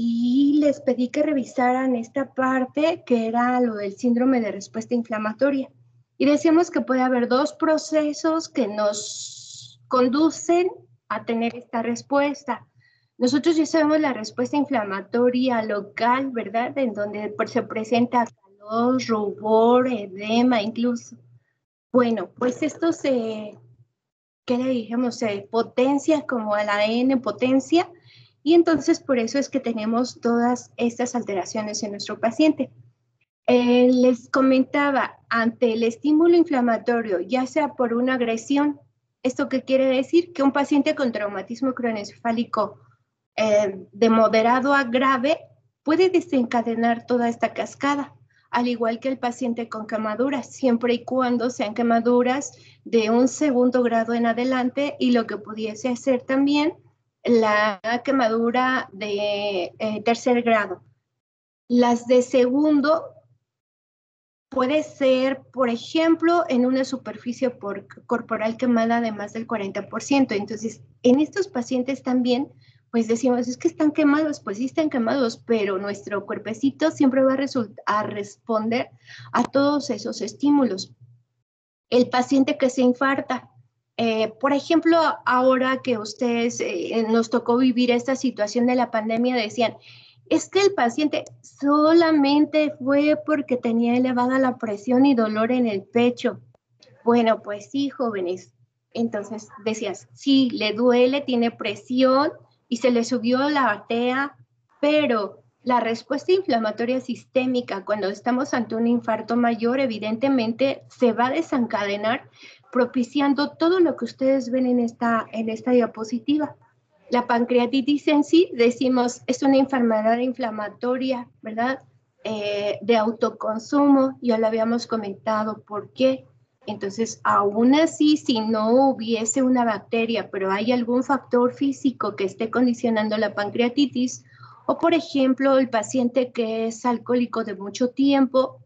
y les pedí que revisaran esta parte que era lo del síndrome de respuesta inflamatoria. Y decíamos que puede haber dos procesos que nos conducen a tener esta respuesta. Nosotros ya sabemos la respuesta inflamatoria local, ¿verdad? En donde se presenta calor, rubor, edema incluso. Bueno, pues esto se, ¿qué le dijimos? Se potencia como el ADN potencia y entonces por eso es que tenemos todas estas alteraciones en nuestro paciente. Eh, les comentaba, ante el estímulo inflamatorio, ya sea por una agresión, ¿esto qué quiere decir? Que un paciente con traumatismo cronoencefálico eh, de moderado a grave puede desencadenar toda esta cascada, al igual que el paciente con quemaduras, siempre y cuando sean quemaduras de un segundo grado en adelante y lo que pudiese hacer también la quemadura de eh, tercer grado. Las de segundo puede ser, por ejemplo, en una superficie corporal quemada de más del 40%. Entonces, en estos pacientes también, pues decimos, es que están quemados, pues sí están quemados, pero nuestro cuerpecito siempre va a, a responder a todos esos estímulos. El paciente que se infarta, eh, por ejemplo, ahora que ustedes eh, nos tocó vivir esta situación de la pandemia, decían, es que el paciente solamente fue porque tenía elevada la presión y dolor en el pecho. Bueno, pues sí, jóvenes. Entonces decías, sí, le duele, tiene presión y se le subió la batea, pero la respuesta inflamatoria sistémica cuando estamos ante un infarto mayor, evidentemente se va a desencadenar propiciando todo lo que ustedes ven en esta, en esta diapositiva. La pancreatitis en sí, decimos, es una enfermedad inflamatoria, ¿verdad? Eh, de autoconsumo, ya lo habíamos comentado, ¿por qué? Entonces, aún así, si no hubiese una bacteria, pero hay algún factor físico que esté condicionando la pancreatitis, o por ejemplo, el paciente que es alcohólico de mucho tiempo,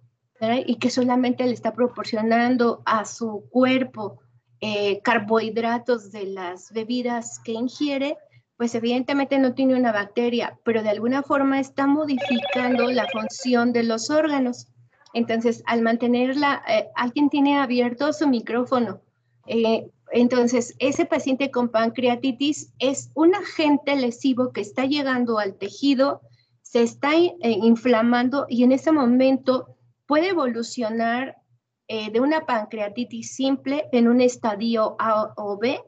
y que solamente le está proporcionando a su cuerpo eh, carbohidratos de las bebidas que ingiere, pues evidentemente no tiene una bacteria, pero de alguna forma está modificando la función de los órganos. Entonces, al mantenerla, eh, alguien tiene abierto su micrófono. Eh, entonces, ese paciente con pancreatitis es un agente lesivo que está llegando al tejido, se está inflamando y en ese momento puede evolucionar eh, de una pancreatitis simple en un estadio A o B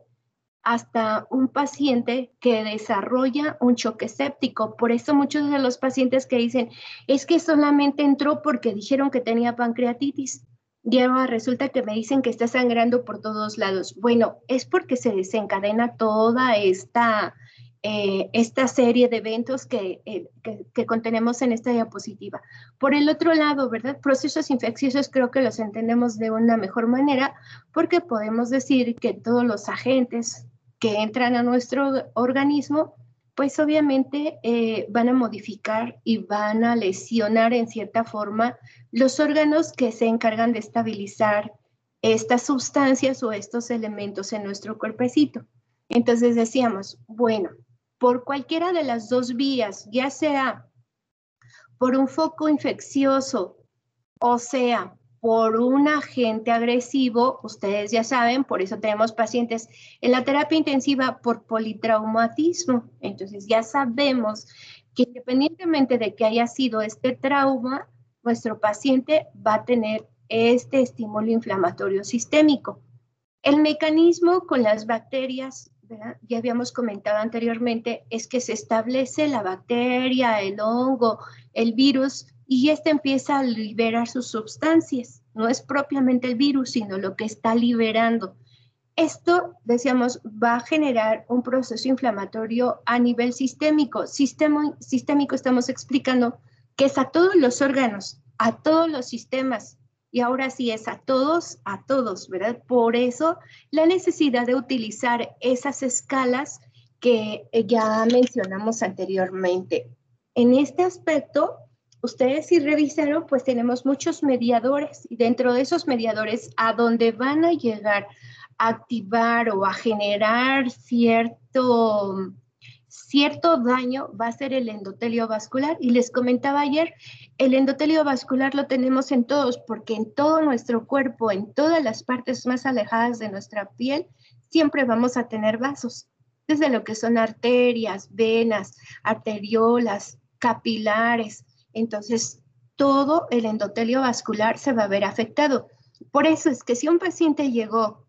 hasta un paciente que desarrolla un choque séptico. Por eso muchos de los pacientes que dicen, es que solamente entró porque dijeron que tenía pancreatitis. Y ahora resulta que me dicen que está sangrando por todos lados. Bueno, es porque se desencadena toda esta eh, esta serie de eventos eh, que, que, contenemos en esta diapositiva. Por el otro lado, ¿verdad? Procesos infecciosos creo que los entendemos de una mejor manera porque podemos decir que todos los agentes que entran a nuestro organismo, pues obviamente eh, van a modificar y van a lesionar en cierta forma los órganos que se encargan de estabilizar estas sustancias o estos elementos en nuestro cuerpecito. Entonces decíamos, bueno, por cualquiera de las dos vías, ya sea por un foco infeccioso o sea por un agente agresivo, ustedes ya saben, por eso tenemos pacientes en la terapia intensiva por politraumatismo. Entonces ya sabemos que independientemente de que haya sido este trauma, nuestro paciente va a tener este estímulo inflamatorio sistémico. El mecanismo con las bacterias ya habíamos comentado anteriormente, es que se establece la bacteria, el hongo, el virus, y este empieza a liberar sus sustancias. No es propiamente el virus, sino lo que está liberando. Esto, decíamos, va a generar un proceso inflamatorio a nivel sistémico. sistémico estamos explicando que es a todos los órganos, a todos los sistemas, y ahora sí es a todos, a todos, ¿verdad? Por eso la necesidad de utilizar esas escalas que eh, ya mencionamos anteriormente. En este aspecto, ustedes si revisaron, pues tenemos muchos mediadores y dentro de esos mediadores a donde van a llegar a activar o a generar cierto, cierto daño va a ser el endotelio vascular. Y les comentaba ayer, el endotelio vascular lo tenemos en todos, porque en todo nuestro cuerpo, en todas las partes más alejadas de nuestra piel, siempre vamos a tener vasos, desde lo que son arterias, venas, arteriolas, capilares. Entonces, todo el endotelio vascular se va a ver afectado. Por eso es que si un paciente llegó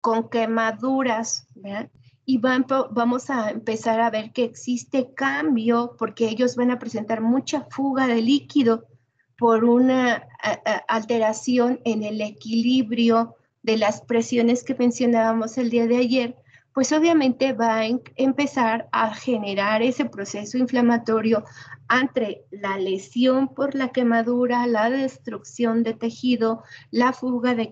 con quemaduras, ¿verdad? Y vamos a empezar a ver que existe cambio porque ellos van a presentar mucha fuga de líquido por una alteración en el equilibrio de las presiones que mencionábamos el día de ayer, pues obviamente va a empezar a generar ese proceso inflamatorio entre la lesión por la quemadura, la destrucción de tejido, la fuga de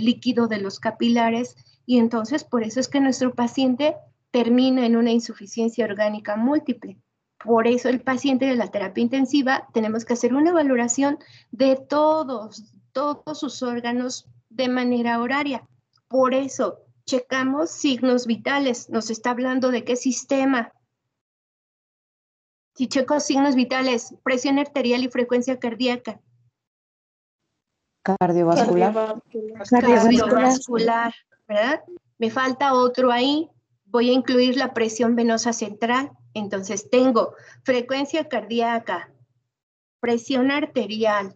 líquido de los capilares y entonces por eso es que nuestro paciente termina en una insuficiencia orgánica múltiple. Por eso el paciente de la terapia intensiva tenemos que hacer una valoración de todos, todos sus órganos de manera horaria. Por eso checamos signos vitales. Nos está hablando de qué sistema. Si checo signos vitales, presión arterial y frecuencia cardíaca. Cardiovascular. Cardiovascular. ¿Verdad? Me falta otro ahí, voy a incluir la presión venosa central. Entonces tengo frecuencia cardíaca, presión arterial,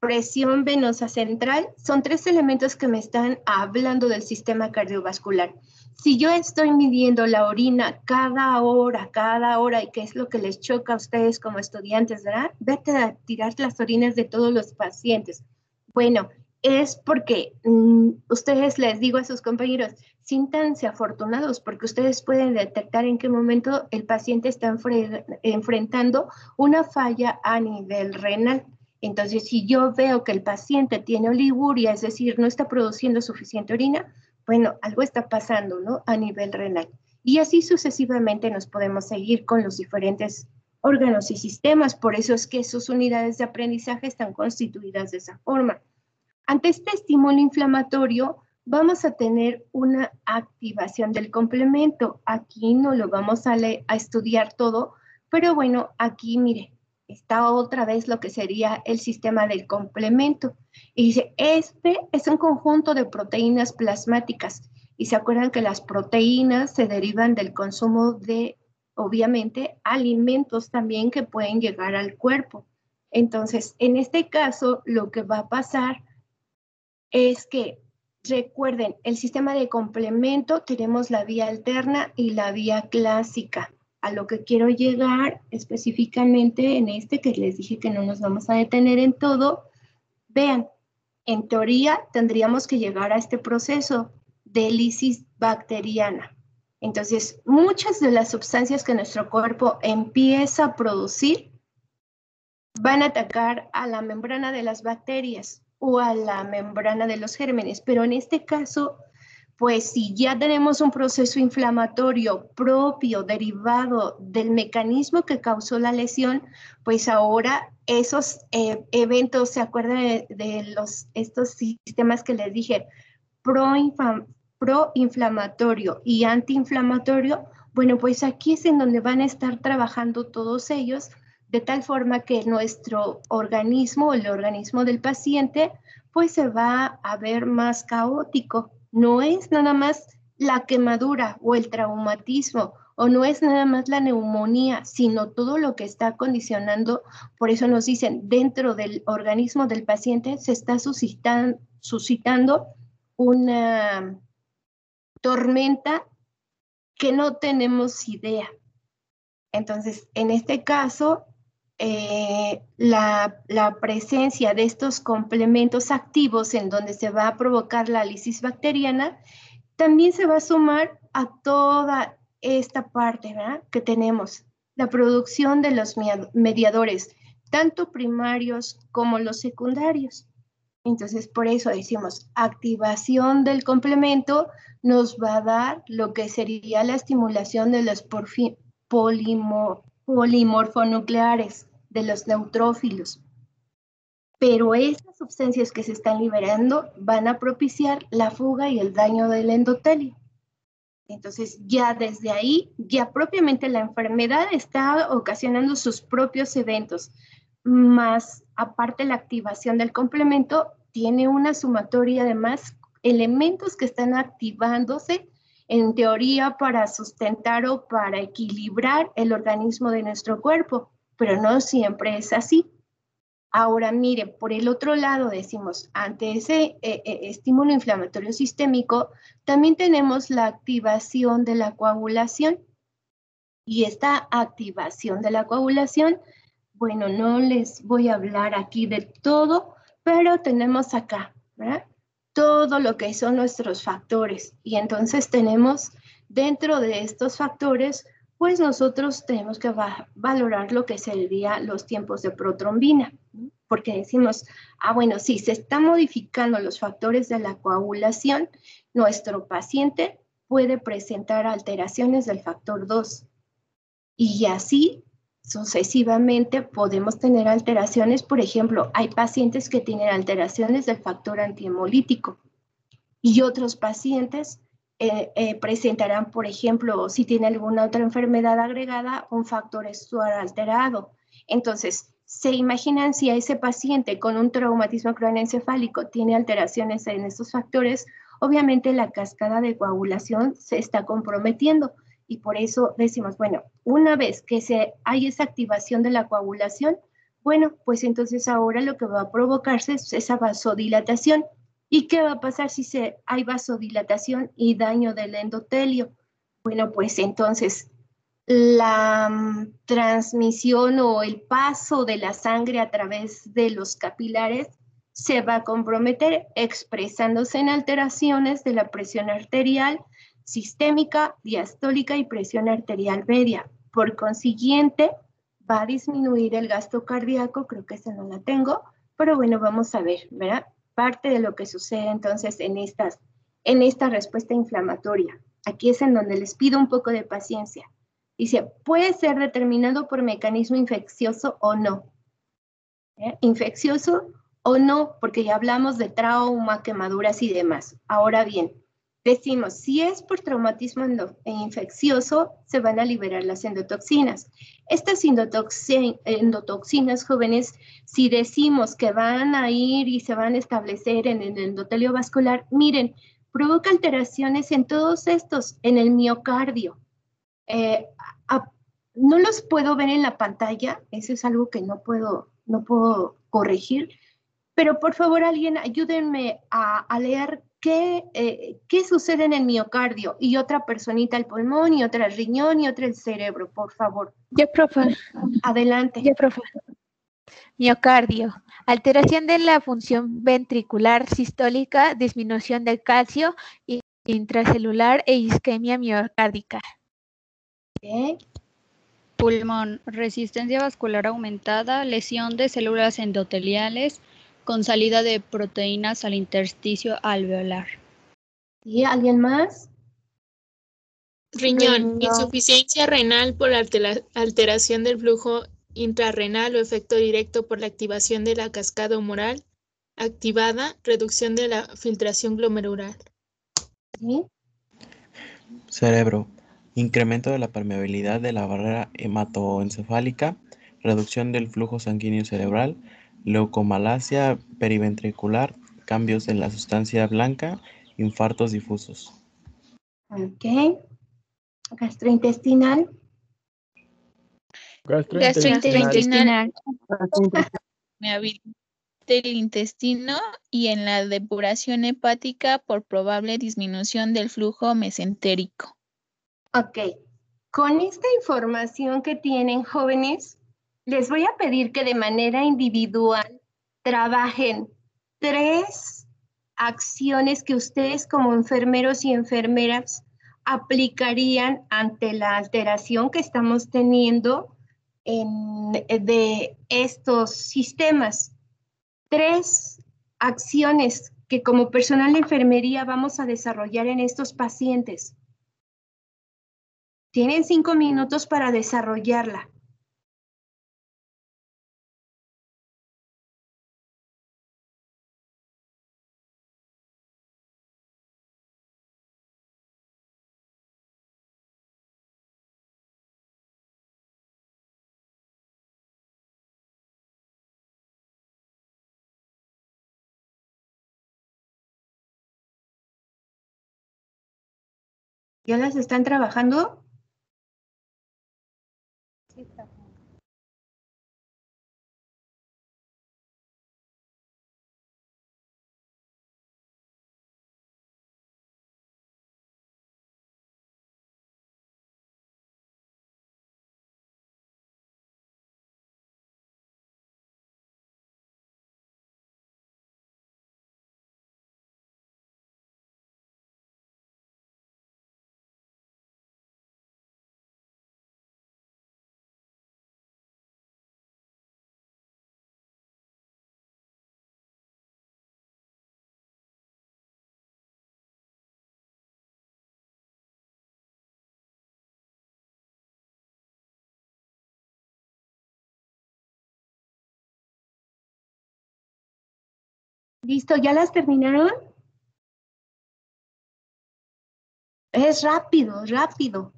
presión venosa central. Son tres elementos que me están hablando del sistema cardiovascular. Si yo estoy midiendo la orina cada hora, cada hora, y qué es lo que les choca a ustedes como estudiantes, ¿verdad? Vete a tirar las orinas de todos los pacientes. Bueno, es porque mm, ustedes les digo a sus compañeros, siéntanse afortunados porque ustedes pueden detectar en qué momento el paciente está enfrentando una falla a nivel renal. Entonces, si yo veo que el paciente tiene oliguria, es decir, no está produciendo suficiente orina, bueno, algo está pasando, ¿no? A nivel renal. Y así sucesivamente nos podemos seguir con los diferentes órganos y sistemas. Por eso es que sus unidades de aprendizaje están constituidas de esa forma. Ante este estímulo inflamatorio, vamos a tener una activación del complemento. Aquí no lo vamos a, a estudiar todo, pero bueno, aquí mire, está otra vez lo que sería el sistema del complemento. Y dice, este es un conjunto de proteínas plasmáticas. Y se acuerdan que las proteínas se derivan del consumo de, obviamente, alimentos también que pueden llegar al cuerpo. Entonces, en este caso, lo que va a pasar es que recuerden, el sistema de complemento tenemos la vía alterna y la vía clásica. A lo que quiero llegar específicamente en este, que les dije que no nos vamos a detener en todo, vean, en teoría tendríamos que llegar a este proceso de lisis bacteriana. Entonces, muchas de las sustancias que nuestro cuerpo empieza a producir van a atacar a la membrana de las bacterias o a la membrana de los gérmenes, pero en este caso, pues si ya tenemos un proceso inflamatorio propio derivado del mecanismo que causó la lesión, pues ahora esos eh, eventos, ¿se acuerdan de, los, estos sistemas que les dije? proinflamatorio y antiinflamatorio, bueno, pues aquí es en donde van a estar trabajando todos ellos de tal forma que nuestro organismo, el organismo del paciente, pues se va a ver más caótico. No es nada más la quemadura o el traumatismo o no es nada más la neumonía, sino todo lo que está condicionando. Por eso nos dicen, dentro del organismo del paciente se está suscitando, suscitando una tormenta que no tenemos idea. Entonces, en este caso, eh, la, presencia de estos complementos activos en donde se va a provocar la lisis bacteriana, también se va a sumar a toda esta parte que tenemos, la producción de los mediadores, tanto primarios como los secundarios. Entonces, por eso decimos, activación del complemento nos va a dar lo que sería la estimulación de los polimorfonucleares de los neutrófilos. Pero esas sustancias que se están liberando van a propiciar la fuga y el daño del endotelio. Entonces ya desde ahí, ya propiamente la enfermedad está ocasionando sus propios eventos, más aparte la activación del complemento tiene una sumatoria de más elementos que están activándose en teoría para sustentar o para equilibrar el organismo de nuestro cuerpo, pero no siempre es así. Ahora, mire, por el otro lado decimos, ante ese eh, eh, estímulo inflamatorio sistémico, también tenemos la activación de la coagulación. Y esta activación de la coagulación, bueno, no les voy a hablar aquí de todo, pero tenemos acá, ¿verdad? Todo lo que son nuestros factores. Y entonces tenemos dentro de estos factores, pues nosotros tenemos que valorar lo que serían los tiempos de protrombina porque decimos, ah, bueno, si se están modificando los factores de la coagulación, nuestro paciente puede presentar alteraciones del factor 2. Y así sucesivamente podemos tener alteraciones, por ejemplo, hay pacientes que tienen alteraciones del factor antihemolítico y otros pacientes eh, eh, presentarán, por ejemplo, si tiene alguna otra enfermedad agregada, un factor estuar alterado. Entonces, se imaginan si a ese paciente con un traumatismo craneoencefálico tiene alteraciones en estos factores, obviamente la cascada de coagulación se está comprometiendo y por eso decimos, bueno, una vez que se, hay esa activación de la coagulación, bueno, pues entonces ahora lo que va a provocarse es esa vasodilatación. ¿Y qué va a pasar si se, hay vasodilatación y daño del endotelio? Bueno, pues entonces la mm, transmisión o el paso de la sangre a través de los capilares se va a comprometer expresándose en alteraciones de la presión arterial sistémica, diastólica y presión arterial media. Por consiguiente, va a disminuir el gasto cardíaco, creo que esa no la tengo, pero bueno, vamos a ver, ¿verdad? Parte de lo que sucede entonces en, estas, en esta respuesta inflamatoria. Aquí es en donde les pido un poco de paciencia. Dice, puede ser determinado por mecanismo infeccioso o no. ¿Eh? Infeccioso o no, porque ya hablamos de trauma, quemaduras y demás. Ahora bien, decimos, si es por traumatismo infeccioso, se van a liberar las endotoxinas. Estas endotoxinas jóvenes, si decimos que van a ir y se van a establecer en el endotelio vascular, miren, provoca alteraciones en todos estos, en el miocardio, eh, no los puedo ver en la pantalla, eso es algo que no puedo, no puedo corregir, pero por favor alguien ayúdenme a, leer qué, eh, qué sucede en el miocardio y otra personita el pulmón y otra el riñón y otra el cerebro, por favor. Ya, profe. Adelante. Ya, profe. Miocardio. Alteración de la función ventricular sistólica, disminución del calcio intracelular e isquemia miocárdica. Pulmón, resistencia vascular aumentada, lesión de células endoteliales con salida de proteínas al intersticio alveolar. ¿Y alguien más? Riñón, insuficiencia renal por alteración del flujo intrarrenal o efecto directo por la activación de la cascada humoral activada, reducción de la filtración glomerular. ¿Sí? Cerebro, incremento de la permeabilidad de la barrera hematoencefálica, reducción del flujo sanguíneo cerebral, leucomalacia periventricular, cambios en la sustancia blanca, infartos difusos. Ok. Gastrointestinal. Gastrointestinal. Me habilita el intestino y en la depuración hepática por probable disminución del flujo mesentérico. Ok, con esta información que tienen jóvenes, les voy a pedir que de manera individual trabajen tres acciones que ustedes como enfermeros y enfermeras aplicarían ante la alteración que estamos teniendo en, de estos sistemas. Tres acciones que como personal de enfermería vamos a desarrollar en estos pacientes. Tienen cinco minutos para desarrollarla. ¿Ya las están trabajando? Listo, ¿ya las terminaron? Es rápido, rápido.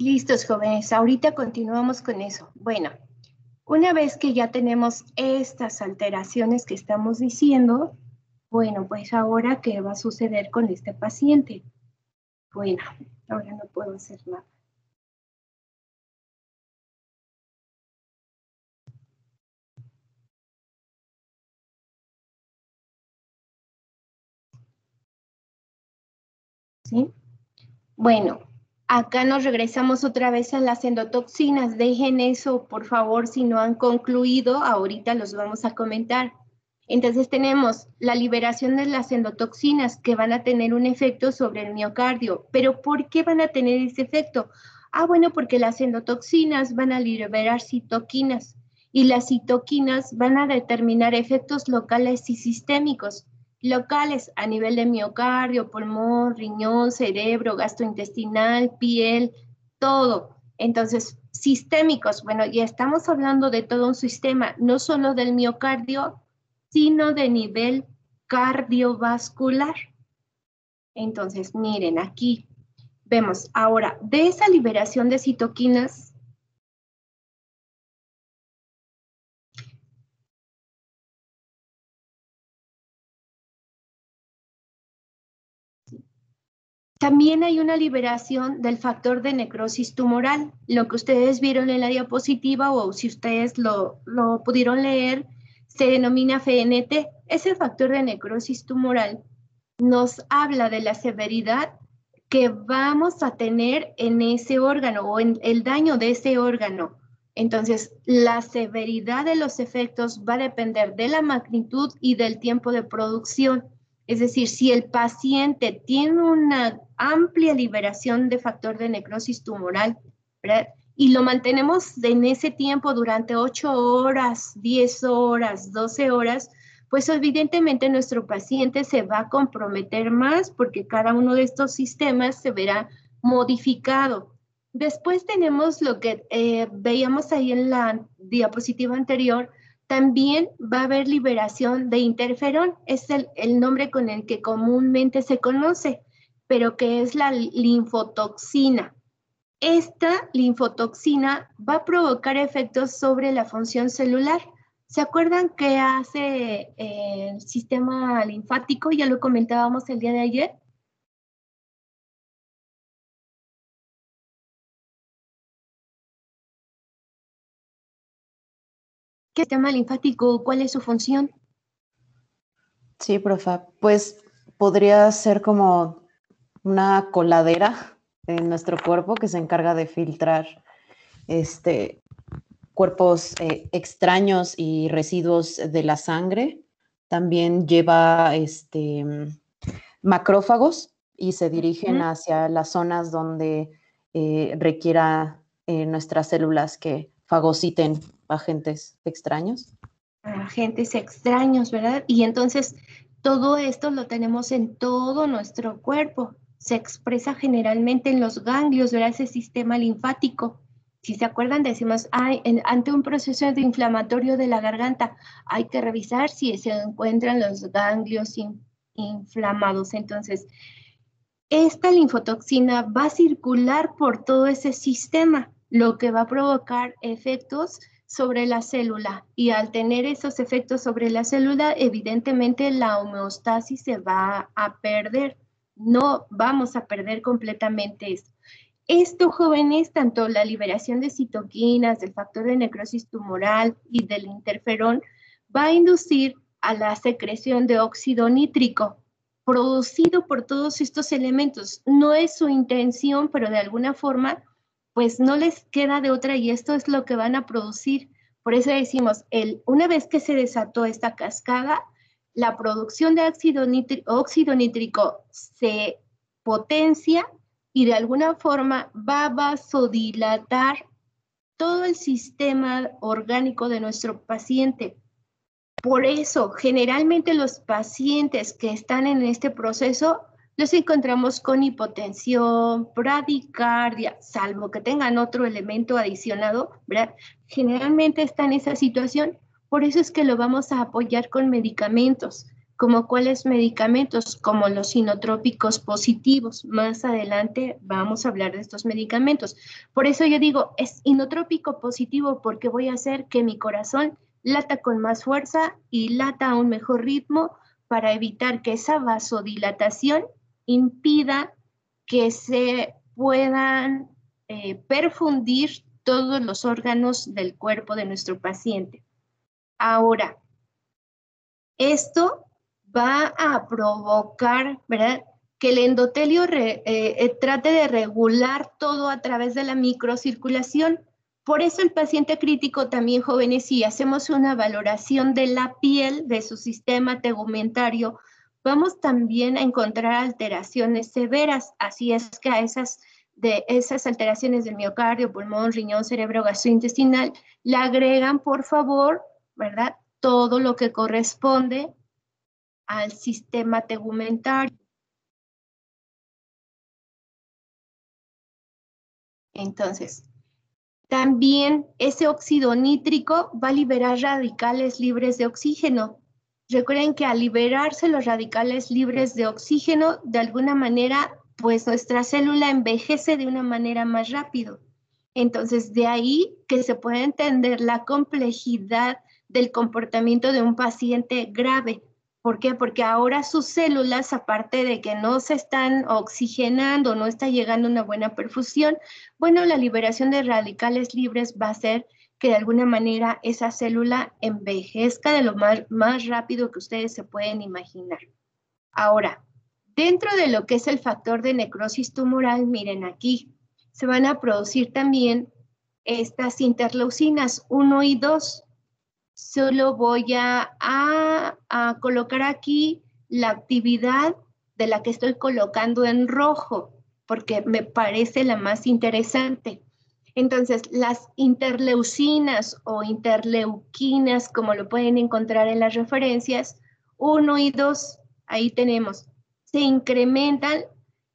Listos, jóvenes. Ahorita continuamos con eso. Bueno, una vez que ya tenemos estas alteraciones que estamos diciendo, bueno, pues ahora, ¿qué va a suceder con este paciente? Bueno, ahora no puedo hacer nada. ¿Sí? Bueno, Acá nos regresamos otra vez a las endotoxinas. Dejen eso, por favor, si no han concluido, ahorita los vamos a comentar. Entonces tenemos la liberación de las endotoxinas que van a tener un efecto sobre el miocardio. Pero ¿por qué van a tener ese efecto? Ah, bueno, porque las endotoxinas van a liberar citoquinas y las citoquinas van a determinar efectos locales y sistémicos locales a nivel de miocardio, pulmón, riñón, cerebro, gastrointestinal, piel, todo. Entonces, sistémicos, bueno, ya estamos hablando de todo un sistema, no solo del miocardio, sino de nivel cardiovascular. Entonces, miren, aquí vemos ahora, de esa liberación de citoquinas, También hay una liberación del factor de necrosis tumoral. Lo que ustedes vieron en la diapositiva o si ustedes lo, pudieron leer, se denomina FNT. Ese factor de necrosis tumoral nos habla de la severidad que vamos a tener en ese órgano o en el daño de ese órgano. Entonces, la severidad de los efectos va a depender de la magnitud y del tiempo de producción. Es decir, si el paciente tiene una amplia liberación de factor de necrosis tumoral, y lo mantenemos en ese tiempo durante 8 horas, 10 horas, 12 horas, pues evidentemente nuestro paciente se va a comprometer más porque cada uno de estos sistemas se verá modificado. Después tenemos lo que eh, veíamos ahí en la diapositiva anterior, también va a haber liberación de interferón, es el, nombre con el que comúnmente se conoce, pero que es la linfotoxina. Esta linfotoxina va a provocar efectos sobre la función celular. ¿Se acuerdan qué hace eh, el sistema linfático? Ya lo comentábamos el día de ayer. ¿Qué sistema linfático? ¿Cuál es su función? Sí, profa. Pues podría ser como una coladera en nuestro cuerpo que se encarga de filtrar este, cuerpos eh, extraños y residuos de la sangre. También lleva este, macrófagos y se dirigen hacia las zonas donde eh, requiera eh, nuestras células que fagociten agentes extraños. agentes extraños, ¿verdad? Y entonces todo esto lo tenemos en todo nuestro cuerpo. Se expresa generalmente en los ganglios, ¿verdad? Ese sistema linfático. Si se acuerdan, decimos, ay, ante un proceso de inflamatorio de la garganta, hay que revisar si se encuentran los ganglios inflamados. Entonces, esta linfotoxina va a circular por todo ese sistema, lo que va a provocar efectos sobre la célula. Y al tener esos efectos sobre la célula, evidentemente la homeostasis se va a perder. No vamos a perder completamente esto. Esto, jóvenes, tanto la liberación de citoquinas, del factor de necrosis tumoral y del interferón, va a inducir a la secreción de óxido nítrico producido por todos estos elementos. No es su intención, pero de alguna forma, pues no les queda de otra y esto es lo que van a producir. Por eso decimos, el, una vez que se desató esta cascada, la producción de óxido óxido nítrico se potencia y de alguna forma va a vasodilatar todo el sistema orgánico de nuestro paciente. Por eso, generalmente los pacientes que están en este proceso los encontramos con hipotensión, bradicardia, salvo que tengan otro elemento adicionado, ¿verdad? Generalmente está en esa situación, por eso es que lo vamos a apoyar con medicamentos como cuáles medicamentos, como los sinotrópicos positivos. Más adelante vamos a hablar de estos medicamentos. Por eso yo digo, es inotrópico positivo porque voy a hacer que mi corazón lata con más fuerza y lata a un mejor ritmo para evitar que esa vasodilatación impida que se puedan eh, perfundir todos los órganos del cuerpo de nuestro paciente. Ahora, esto va a provocar. Que el endotelio eh, eh, trate de regular todo a través de la microcirculación. Por eso el paciente crítico también, jóvenes, si hacemos una valoración de la piel, de su sistema tegumentario, vamos también a encontrar alteraciones severas. Así es que a esas, de esas alteraciones del miocardio, pulmón, riñón, cerebro, gastrointestinal, le agregan, por favor, ¿verdad? Todo lo que corresponde al sistema tegumentario. Entonces, también ese óxido nítrico va a liberar radicales libres de oxígeno. Recuerden que al liberarse los radicales libres de oxígeno, de alguna manera, pues nuestra célula envejece de una manera más rápido. Entonces, de ahí que se puede entender la complejidad del comportamiento de un paciente grave. ¿Por qué? Porque ahora sus células, aparte de que no se están oxigenando, no está llegando una buena perfusión, bueno, la liberación de radicales libres va a hacer que de alguna manera esa célula envejezca de lo más, rápido que ustedes se pueden imaginar. Ahora, dentro de lo que es el factor de necrosis tumoral, miren aquí, se van a producir también estas interleucinas 1 y 2 solo voy a, colocar aquí la actividad de la que estoy colocando en rojo, porque me parece la más interesante. Entonces, las interleucinas o interleuquinas, como lo pueden encontrar en las referencias, 1 y 2, ahí tenemos, se incrementan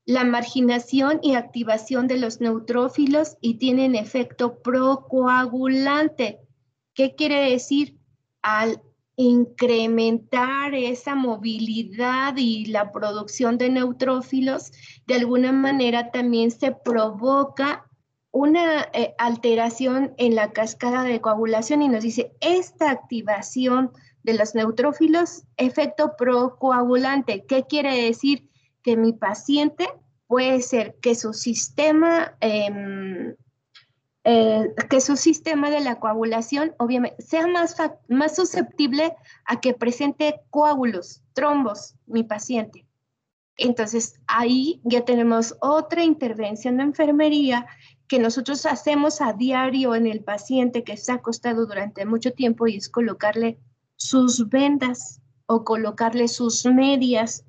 la marginación y activación de los neutrófilos y tienen efecto procoagulante. ¿Qué quiere decir? Al incrementar esa movilidad y la producción de neutrófilos, de alguna manera también se provoca una eh, alteración en la cascada de coagulación y nos dice, esta activación de los neutrófilos, efecto procoagulante. ¿Qué quiere decir? Que mi paciente puede ser que su sistema em, eh, que su sistema de la coagulación obviamente sea más, más susceptible a que presente coágulos, trombos, mi paciente. Entonces, ahí ya tenemos otra intervención de enfermería que nosotros hacemos a diario en el paciente que está acostado durante mucho tiempo y es colocarle sus vendas o colocarle sus medias.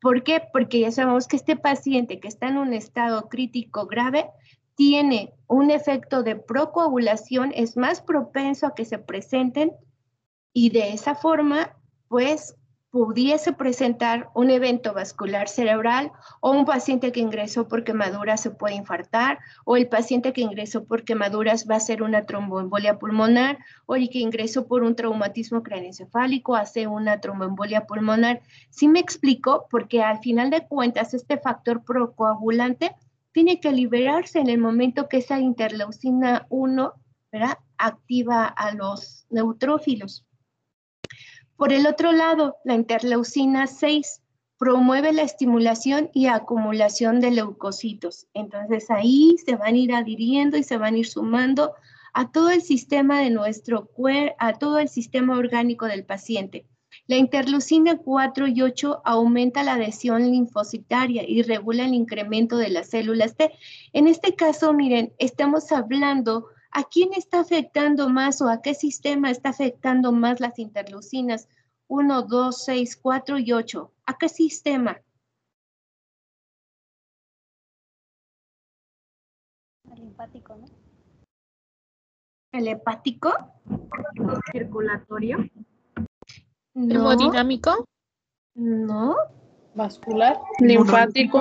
¿Por qué? Porque ya sabemos que este paciente que está en un estado crítico grave tiene un efecto de procoagulación, es más propenso a que se presenten Y de esa forma, pues pudiese presentar un evento vascular cerebral o un paciente que ingresó por quemaduras se puede infartar o el paciente que ingresó por quemaduras va a ser una tromboembolia pulmonar o el que ingresó por un traumatismo craneoencefálico hace una tromboembolia pulmonar. Sí me explico porque al final de cuentas este factor procoagulante tiene que liberarse en el momento que esa interleucina 1 activa a los neutrófilos. Por el otro lado, la interleucina 6 promueve la estimulación y acumulación de leucocitos. Entonces ahí se van a ir adhiriendo y se van a ir sumando a todo el sistema de nuestro cuerpo, a todo el sistema orgánico del paciente. La interleucina 4 y 8 aumenta la adhesión linfocitaria y regula el incremento de las células T. En este caso, miren, estamos hablando ¿A quién está afectando más o a qué sistema está afectando más las interleucinas 1, 2, 6, 4 y 8? ¿A qué sistema? El hepático, ¿no? ¿El hepático? ¿Circulatorio? No. ¿Hemodinámico? No. ¿Vascular? Linfático.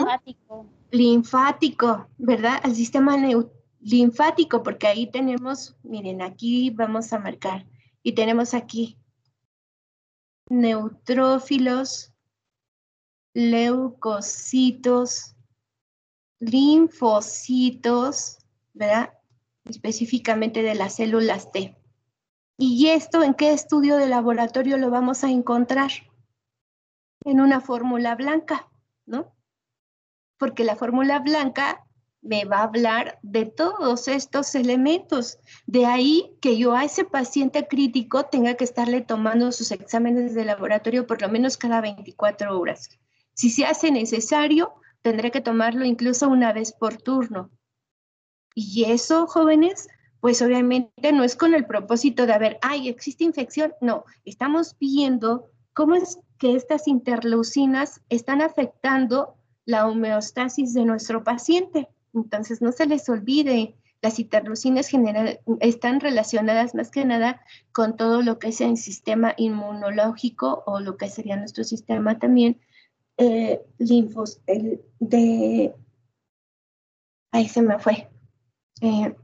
Linfático, ¿verdad? El sistema neu- linfático, porque ahí tenemos, miren, aquí vamos a marcar, y tenemos aquí neutrófilos, leucocitos, linfocitos, ¿verdad? Específicamente de las células T. ¿Y esto en qué estudio de laboratorio lo vamos a encontrar? En una fórmula blanca, ¿no? Porque la fórmula blanca me va a hablar de todos estos elementos. De ahí que yo a ese paciente crítico tenga que estarle tomando sus exámenes de laboratorio por lo menos cada 24 horas. Si se hace necesario, tendré que tomarlo incluso una vez por turno. Y eso, jóvenes, pues obviamente no es con el propósito de, ver, ay, existe infección. No, estamos viendo cómo es que estas interleucinas están afectando la homeostasis de nuestro paciente. Entonces, no se les olvide, las interleucinas general, están relacionadas más que nada con todo lo que es el sistema inmunológico o lo que sería nuestro sistema también eh, linfos, el de... Ahí se me fue. Eh,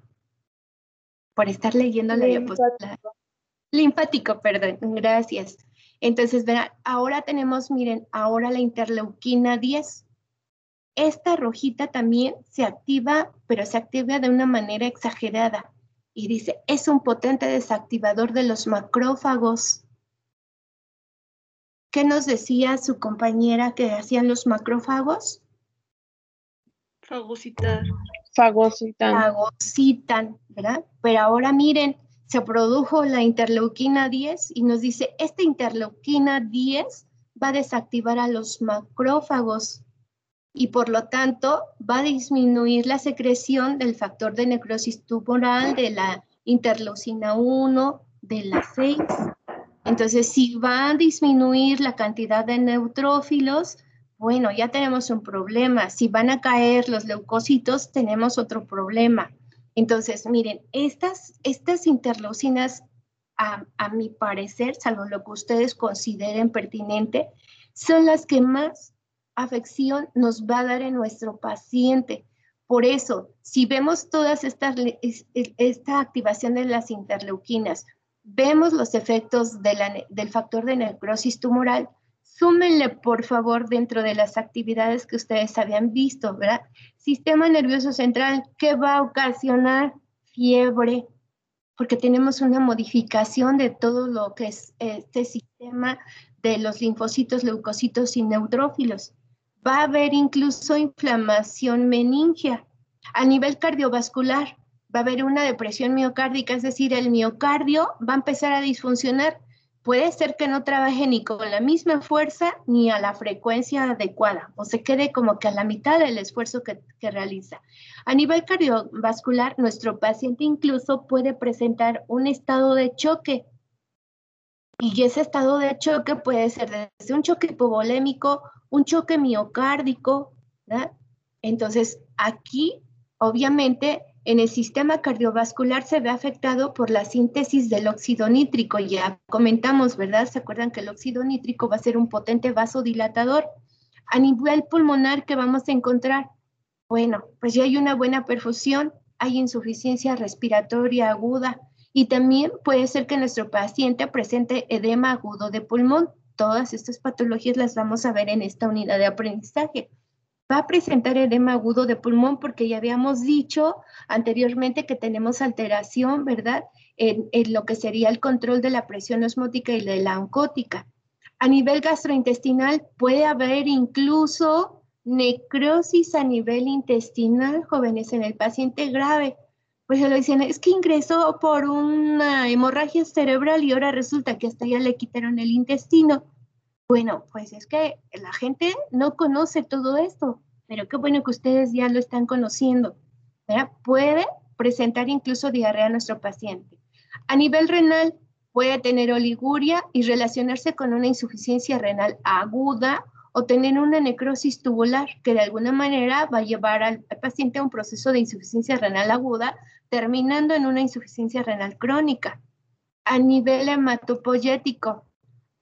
por estar leyendo la diapositiva. Linfático, perdón, gracias. Entonces, verán, ahora tenemos, miren, ahora la interleuquina 10. Esta rojita también se activa, pero se activa de una manera exagerada. Y dice, es un potente desactivador de los macrófagos. ¿Qué nos decía su compañera que hacían los macrófagos? Fagocitar. Fagocitan. fagocitan, ¿verdad? Pero ahora miren, se produjo la interleuquina 10 y nos dice, esta interleuquina 10 va a desactivar a los macrófagos y por lo tanto va a disminuir la secreción del factor de necrosis tumoral de la interleucina 1, de la 6. Entonces, si va a disminuir la cantidad de neutrófilos, bueno, ya tenemos un problema. Si van a caer los leucocitos, tenemos otro problema. Entonces, miren, estas, estas interleucinas, a, a mi parecer, salvo lo que ustedes consideren pertinente, son las que más afección nos va a dar en nuestro paciente. Por eso, si vemos todas estas, es- es- esta activación de las interleuquinas, vemos los efectos de la del factor de necrosis tumoral, súmenle por favor dentro de las actividades que ustedes habían visto, ¿verdad? Sistema nervioso central, ¿qué va a ocasionar? Fiebre, porque tenemos una modificación de todo lo que es este sistema de los linfocitos, leucocitos y neutrófilos. Va a haber incluso inflamación meningia. A nivel cardiovascular, va a haber una depresión miocárdica, es decir, el miocardio va a empezar a disfuncionar. Puede ser que no trabaje ni con la misma fuerza ni a la frecuencia adecuada, o se quede como que a la mitad del esfuerzo que, realiza. A nivel cardiovascular, nuestro paciente incluso puede presentar un estado de choque. Y ese estado de choque puede ser desde un choque hipovolémico, un choque miocárdico. Entonces, aquí, obviamente, en el sistema cardiovascular se ve afectado por la síntesis del óxido nítrico. Ya comentamos, ¿verdad? ¿Se acuerdan que el óxido nítrico va a ser un potente vasodilatador? A nivel pulmonar, ¿qué vamos a encontrar? Bueno, pues ya hay una buena perfusión, hay insuficiencia respiratoria aguda y también puede ser que nuestro paciente presente edema agudo de pulmón. Todas estas patologías las vamos a ver en esta unidad de aprendizaje va a presentar edema agudo de pulmón porque ya habíamos dicho anteriormente que tenemos alteración, ¿verdad? En, lo que sería el control de la presión osmótica y de la oncótica. A nivel gastrointestinal puede haber incluso necrosis a nivel intestinal, jóvenes, en el paciente grave. Pues se lo dicen, es que ingresó por una hemorragia cerebral y ahora resulta que hasta ya le quitaron el intestino. Bueno, pues es que la gente no conoce todo esto, pero qué bueno que ustedes ya lo están conociendo. Puede presentar incluso diarrea a nuestro paciente. A nivel renal, puede tener oliguria y relacionarse con una insuficiencia renal aguda o tener una necrosis tubular que de alguna manera va a llevar al, paciente a un proceso de insuficiencia renal aguda, terminando en una insuficiencia renal crónica. A nivel hematopoyético,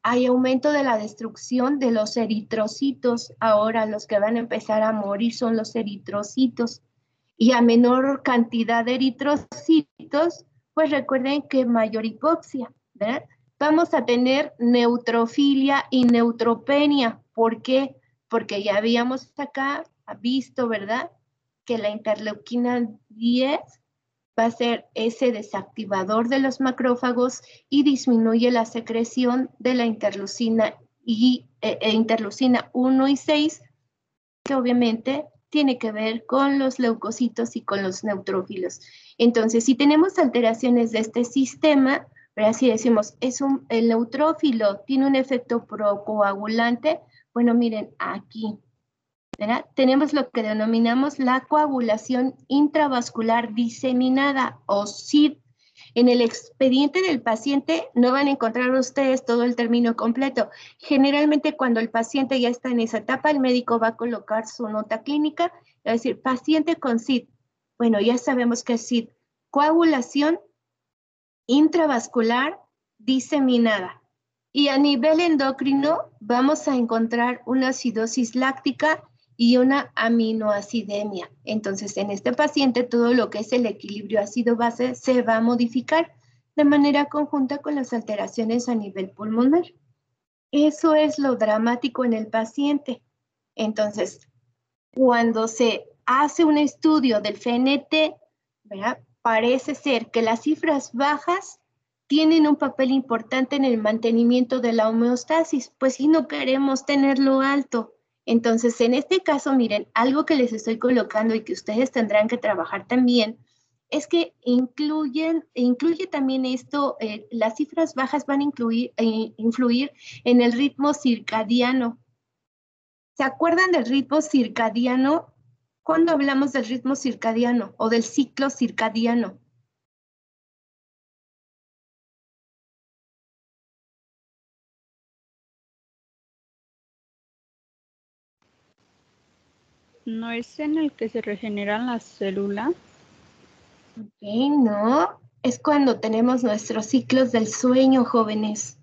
hay aumento de la destrucción de los eritrocitos. Ahora los que van a empezar a morir son los eritrocitos. Y a menor cantidad de eritrocitos, pues recuerden que mayor hipoxia. Vamos a tener neutrofilia y neutropenia. ¿Por qué? Porque ya habíamos acá visto, ¿verdad? Que la interleuquina 10 va a ser ese desactivador de los macrófagos y disminuye la secreción de la interleucina y e, e interleucina 1 y 6, que obviamente tiene que ver con los leucocitos y con los neutrófilos. Entonces, si tenemos alteraciones de este sistema, así decimos, es un, el neutrófilo tiene un efecto procoagulante, bueno, miren aquí, tenemos lo que denominamos la coagulación intravascular diseminada o SID. En el expediente del paciente no van a encontrar ustedes todo el término completo. Generalmente cuando el paciente ya está en esa etapa, el médico va a colocar su nota clínica, es decir, paciente con SID. Bueno, ya sabemos que es SID. Coagulación intravascular diseminada. Y a nivel endocrino vamos a encontrar una acidosis láctica y una aminoacidemia. Entonces, en este paciente todo lo que es el equilibrio ácido-base se va a modificar de manera conjunta con las alteraciones a nivel pulmonar. Eso es lo dramático en el paciente. Entonces, cuando se hace un estudio del FNT, parece ser que las cifras bajas tienen un papel importante en el mantenimiento de la homeostasis, pues si no queremos tenerlo alto, entonces, en este caso, miren, algo que les estoy colocando y que ustedes tendrán que trabajar también es que incluyen, incluye también esto, eh, las cifras bajas van a incluir, eh, influir en el ritmo circadiano. ¿Se acuerdan del ritmo circadiano? ¿Cuándo hablamos del ritmo circadiano o del ciclo circadiano? ¿No es en el que se regeneran las células? Ok, no. Es cuando tenemos nuestros ciclos del sueño, jóvenes.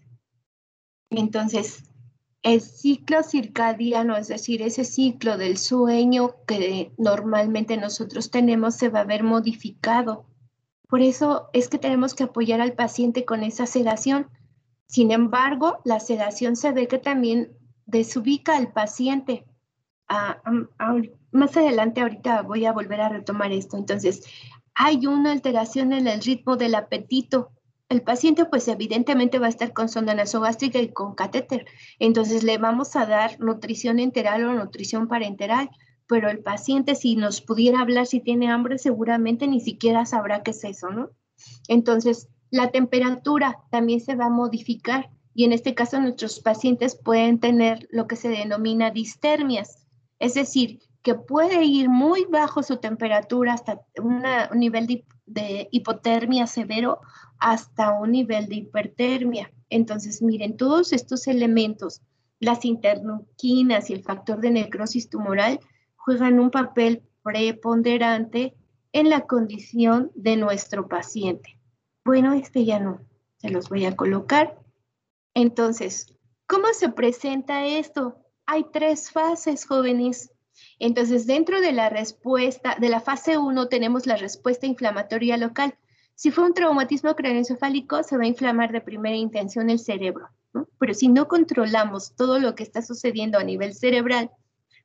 Entonces, el ciclo circadiano, es decir, ese ciclo del sueño que normalmente nosotros tenemos, se va a ver modificado. Por eso es que tenemos que apoyar al paciente con esa sedación. Sin embargo, la sedación se ve que también desubica al paciente más adelante, ahorita voy a volver a retomar esto. Entonces, hay una alteración en el ritmo del apetito. El paciente, pues evidentemente va a estar con sonda nasogástrica y con catéter. Entonces, le vamos a dar nutrición enteral o nutrición parenteral. Pero el paciente, si nos pudiera hablar si tiene hambre, seguramente ni siquiera sabrá qué es eso, ¿no? Entonces, la temperatura también se va a modificar y en este caso nuestros pacientes pueden tener lo que se denomina distermias. Es decir, que puede ir muy bajo su temperatura hasta un nivel de, hipotermia severo hasta un nivel de hipertermia. Entonces, miren, todos estos elementos, las interleuquinas y el factor de necrosis tumoral, juegan un papel preponderante en la condición de nuestro paciente. Bueno, este ya no, se los voy a colocar. Entonces, ¿cómo se presenta esto? Hay tres fases, jóvenes. Entonces, dentro de la respuesta, de la fase 1 tenemos la respuesta inflamatoria local. Si fue un traumatismo craneoencefálico, se va a inflamar de primera intención el cerebro. Pero si no controlamos todo lo que está sucediendo a nivel cerebral,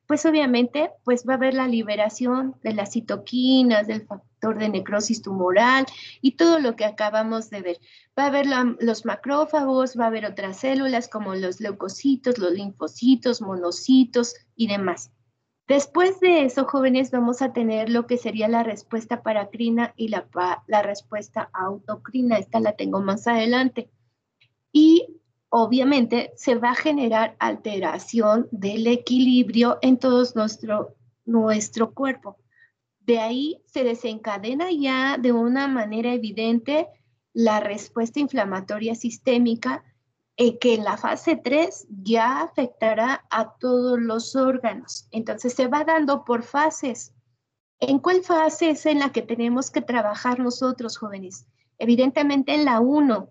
pues obviamente pues va a haber la liberación de las citoquinas, del factor de necrosis tumoral y todo lo que acabamos de ver. Va a haber los macrófagos, va a haber otras células como los leucocitos, los linfocitos, monocitos y demás. Después de eso, jóvenes, vamos a tener lo que sería la respuesta paracrina y la, respuesta autocrina. Esta la tengo más adelante. Y obviamente se va a generar alteración del equilibrio en todo nuestro, nuestro cuerpo. De ahí se desencadena ya de una manera evidente la respuesta inflamatoria sistémica eh, que en la fase 3 ya afectará a todos los órganos. Entonces se va dando por fases. ¿En cuál fase es en la que tenemos que trabajar nosotros, jóvenes? Evidentemente en la 1,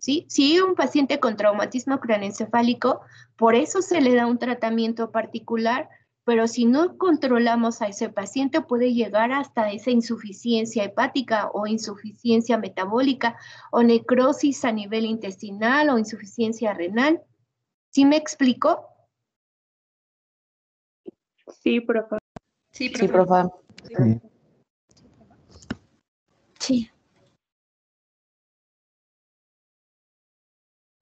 ¿sí? Si un paciente con traumatismo craneoencefálico, por eso se le da un tratamiento particular, pero si no controlamos a ese paciente puede llegar hasta esa insuficiencia hepática o insuficiencia metabólica o necrosis a nivel intestinal o insuficiencia renal. ¿Sí me explico? Sí, profe. Sí, profe. Sí, Sí.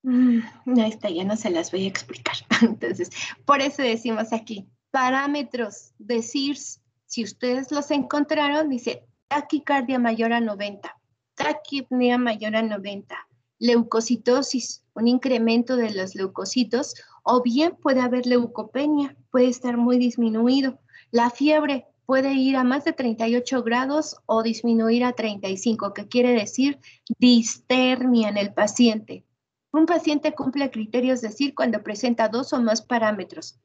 Mm, esta ya no se las voy a explicar. Entonces, por eso decimos aquí, parámetros de CIRS, si ustedes los encontraron, dice taquicardia mayor a 90, taquipnea mayor a 90, leucocitosis, un incremento de los leucocitos, o bien puede haber leucopenia, puede estar muy disminuido. La fiebre puede ir a más de 38 grados o disminuir a 35, que quiere decir distermia en el paciente. Un paciente cumple criterios de CIR cuando presenta dos o más parámetros.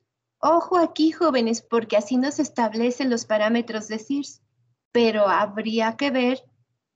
Ojo aquí, jóvenes, porque así nos establecen los parámetros de CIRS, pero habría que ver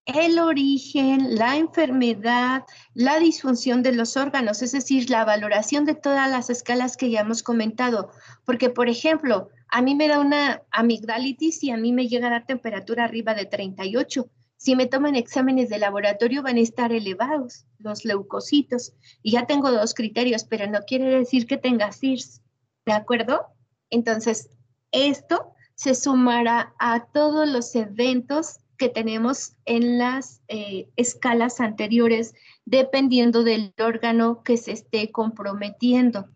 el origen, la enfermedad, la disfunción de los órganos, es decir, la valoración de todas las escalas que ya hemos comentado. Porque, por ejemplo, a mí me da una amigdalitis y a mí me llega a dar temperatura arriba de 38 si me toman exámenes de laboratorio van a estar elevados los leucocitos. Y ya tengo dos criterios, pero no quiere decir que tenga CIRS. ¿De acuerdo? Entonces, esto se sumará a todos los eventos que tenemos en las eh, escalas anteriores, dependiendo del órgano que se esté comprometiendo.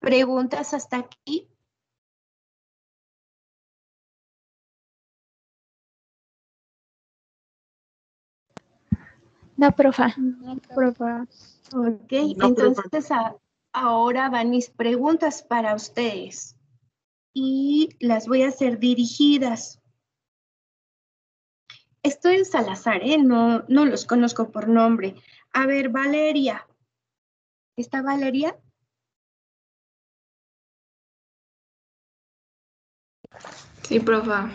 ¿Preguntas hasta aquí? No, profa. No, profa. Ok, entonces ahora van mis preguntas para ustedes y las voy a hacer dirigidas. Estoy en Salazar, ¿eh? no, no los conozco por nombre. A ver, Valeria. ¿Está Valeria? Sí, profa.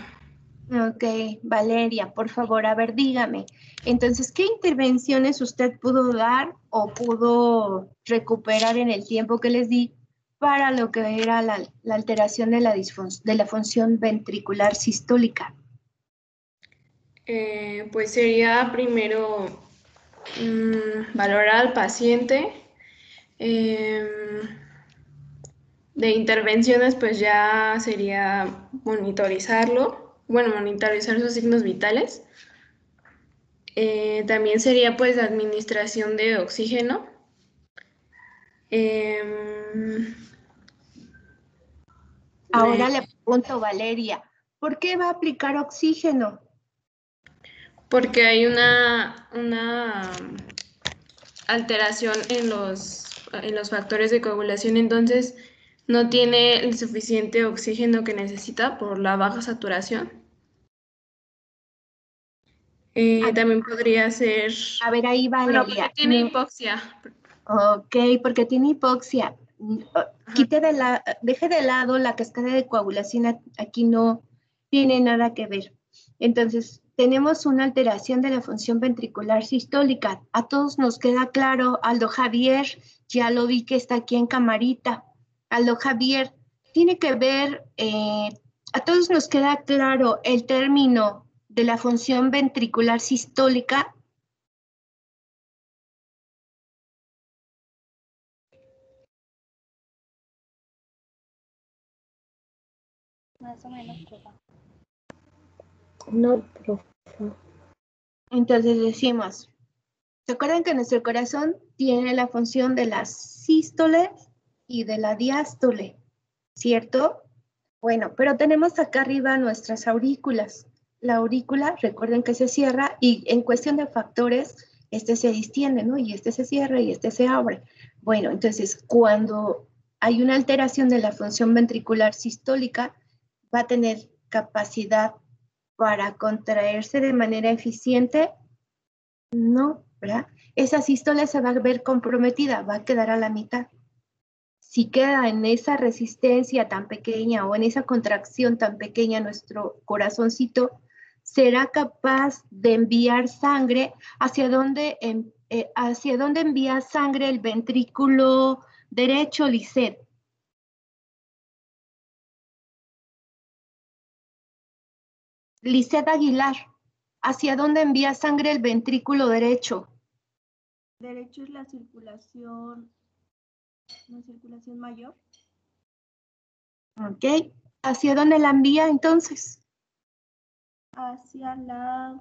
Ok, Valeria, por favor, a ver, dígame. Entonces, ¿qué intervenciones usted pudo dar o pudo recuperar en el tiempo que les di para lo que era la, alteración de la, de la función ventricular sistólica? Eh, pues sería primero mm, valorar al paciente. Em, de intervenciones, pues ya sería monitorizarlo bueno, monitorizar sus signos vitales. Eh, también sería pues administración de oxígeno. Em, Ahora le pregunto, Valeria, ¿por qué va a aplicar oxígeno? Porque hay una, una alteración en los, en los factores de coagulación, entonces no tiene el suficiente oxígeno que necesita por la baja saturación. Eh, ah. también podría ser... A ver, ahí Valeria. porque tiene hipoxia. Ok, porque tiene hipoxia. mm, quite de la, deje de lado la cascada de coagulación, aquí no tiene nada que ver. Entonces, tenemos una alteración de la función ventricular sistólica. A todos nos queda claro, Aldo Javier, ya lo vi que está aquí en camarita. Aldo Javier, tiene que ver, eh, a todos nos queda claro el término de la función ventricular sistólica. Más o menos, No, profe. Entonces decimos, ¿se acuerdan que nuestro corazón tiene la función de la sístole y de la diástole? ¿Cierto? Bueno, pero tenemos acá arriba nuestras aurículas. La aurícula, recuerden que se cierra y en cuestión de factores, este se distiende, ¿no? Y este se cierra y este se abre. Bueno, entonces cuando hay una alteración de la función ventricular sistólica, va a tener capacidad para contraerse de manera eficiente, no, ¿verdad? Esa sístole se va a ver comprometida, va a quedar a la mitad. Si queda en esa resistencia tan pequeña o en esa contracción tan pequeña nuestro corazoncito, será capaz de enviar sangre hacia donde, eh, hacia donde envía sangre el ventrículo derecho, Lisset. Lisset Aguilar, ¿hacia dónde envía sangre el ventrículo derecho? Derecho es la circulación, la circulación mayor. Ok, ¿hacia dónde la envía entonces? Hacia la,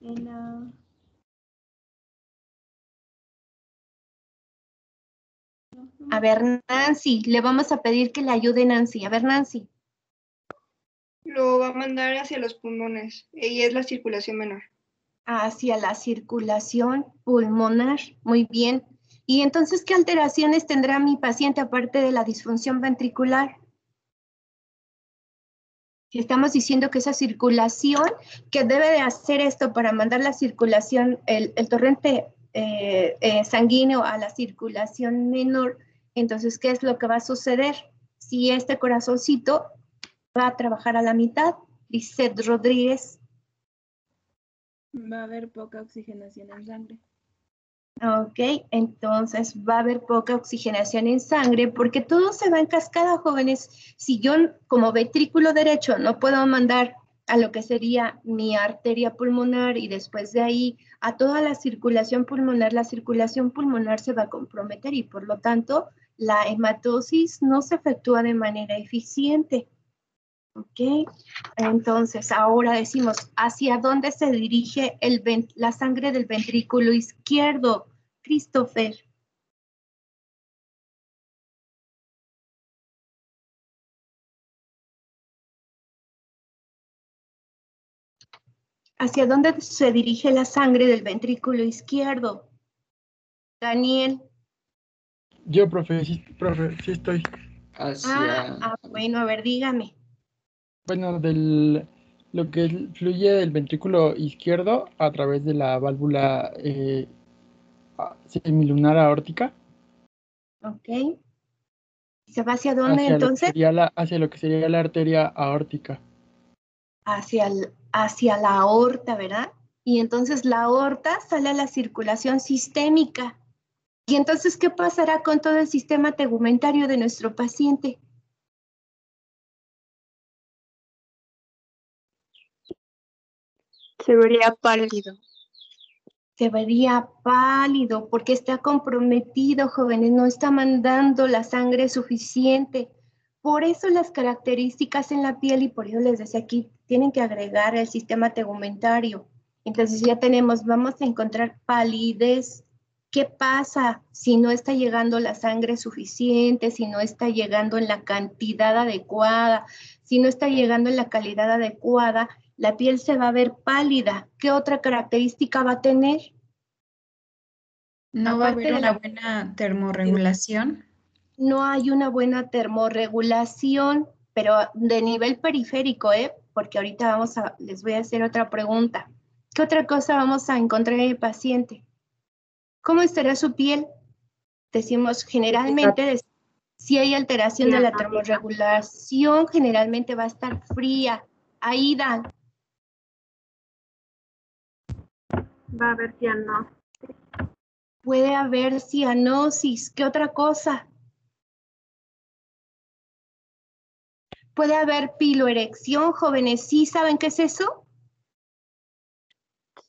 la A ver, Nancy, le vamos a pedir que le ayude Nancy. A ver, Nancy lo va a mandar hacia los pulmones y es la circulación menor. Hacia la circulación pulmonar, muy bien. ¿Y entonces qué alteraciones tendrá mi paciente aparte de la disfunción ventricular? Estamos diciendo que esa circulación, que debe de hacer esto para mandar la circulación, el, torrente eh, eh, sanguíneo a la circulación menor, entonces, ¿qué es lo que va a suceder? Si este corazoncito va a trabajar a la mitad. Lisette Rodríguez. Va a haber poca oxigenación en sangre. Ok, entonces va a haber poca oxigenación en sangre porque todo se va en cascada, jóvenes. Si yo como ventrículo derecho no puedo mandar a lo que sería mi arteria pulmonar y después de ahí a toda la circulación pulmonar, la circulación pulmonar se va a comprometer y por lo tanto la hematosis no se efectúa de manera eficiente. ¿Ok? Entonces, ahora decimos, ¿hacia dónde se dirige el, la sangre del ventrículo izquierdo? Christopher. ¿Hacia dónde se dirige la sangre del ventrículo izquierdo? Daniel. Yo, profe, sí, profe, sí estoy. Hacia... Ah, ah, bueno, a ver, dígame bueno, del, lo que fluye del ventrículo izquierdo a través de la válvula eh, semilunar aórtica. Ok. ¿Se va hacia dónde entonces? hacia lo que sería la arteria aórtica. Hacia, hacia la aorta, ¿verdad? Y entonces la aorta sale a la circulación sistémica. ¿Y entonces qué pasará con todo el sistema tegumentario de nuestro paciente? Se vería pálido. Se vería pálido porque está comprometido, jóvenes, no está mandando la sangre suficiente. Por eso las características en la piel y por eso les decía aquí, tienen que agregar el sistema tegumentario. Entonces ya tenemos, vamos a encontrar palidez. ¿Qué pasa si no está llegando la sangre suficiente, si no está llegando en la cantidad adecuada, si no está llegando en la calidad adecuada? La piel se va a ver pálida. ¿Qué otra característica va a tener? ¿No va a haber una buena termorregulación? No hay una buena termorregulación, pero de nivel periférico, ¿eh? Porque ahorita vamos a, les voy a hacer otra pregunta. ¿Qué otra cosa vamos a encontrar en el paciente? ¿Cómo estará su piel? Decimos generalmente Si hay alteración de la termorregulación, generalmente va a estar fría. Aida. Va a haber ciano. Puede haber cianosis. ¿Qué otra cosa? Puede haber piloerección, jóvenes. ¿Sí saben qué es eso?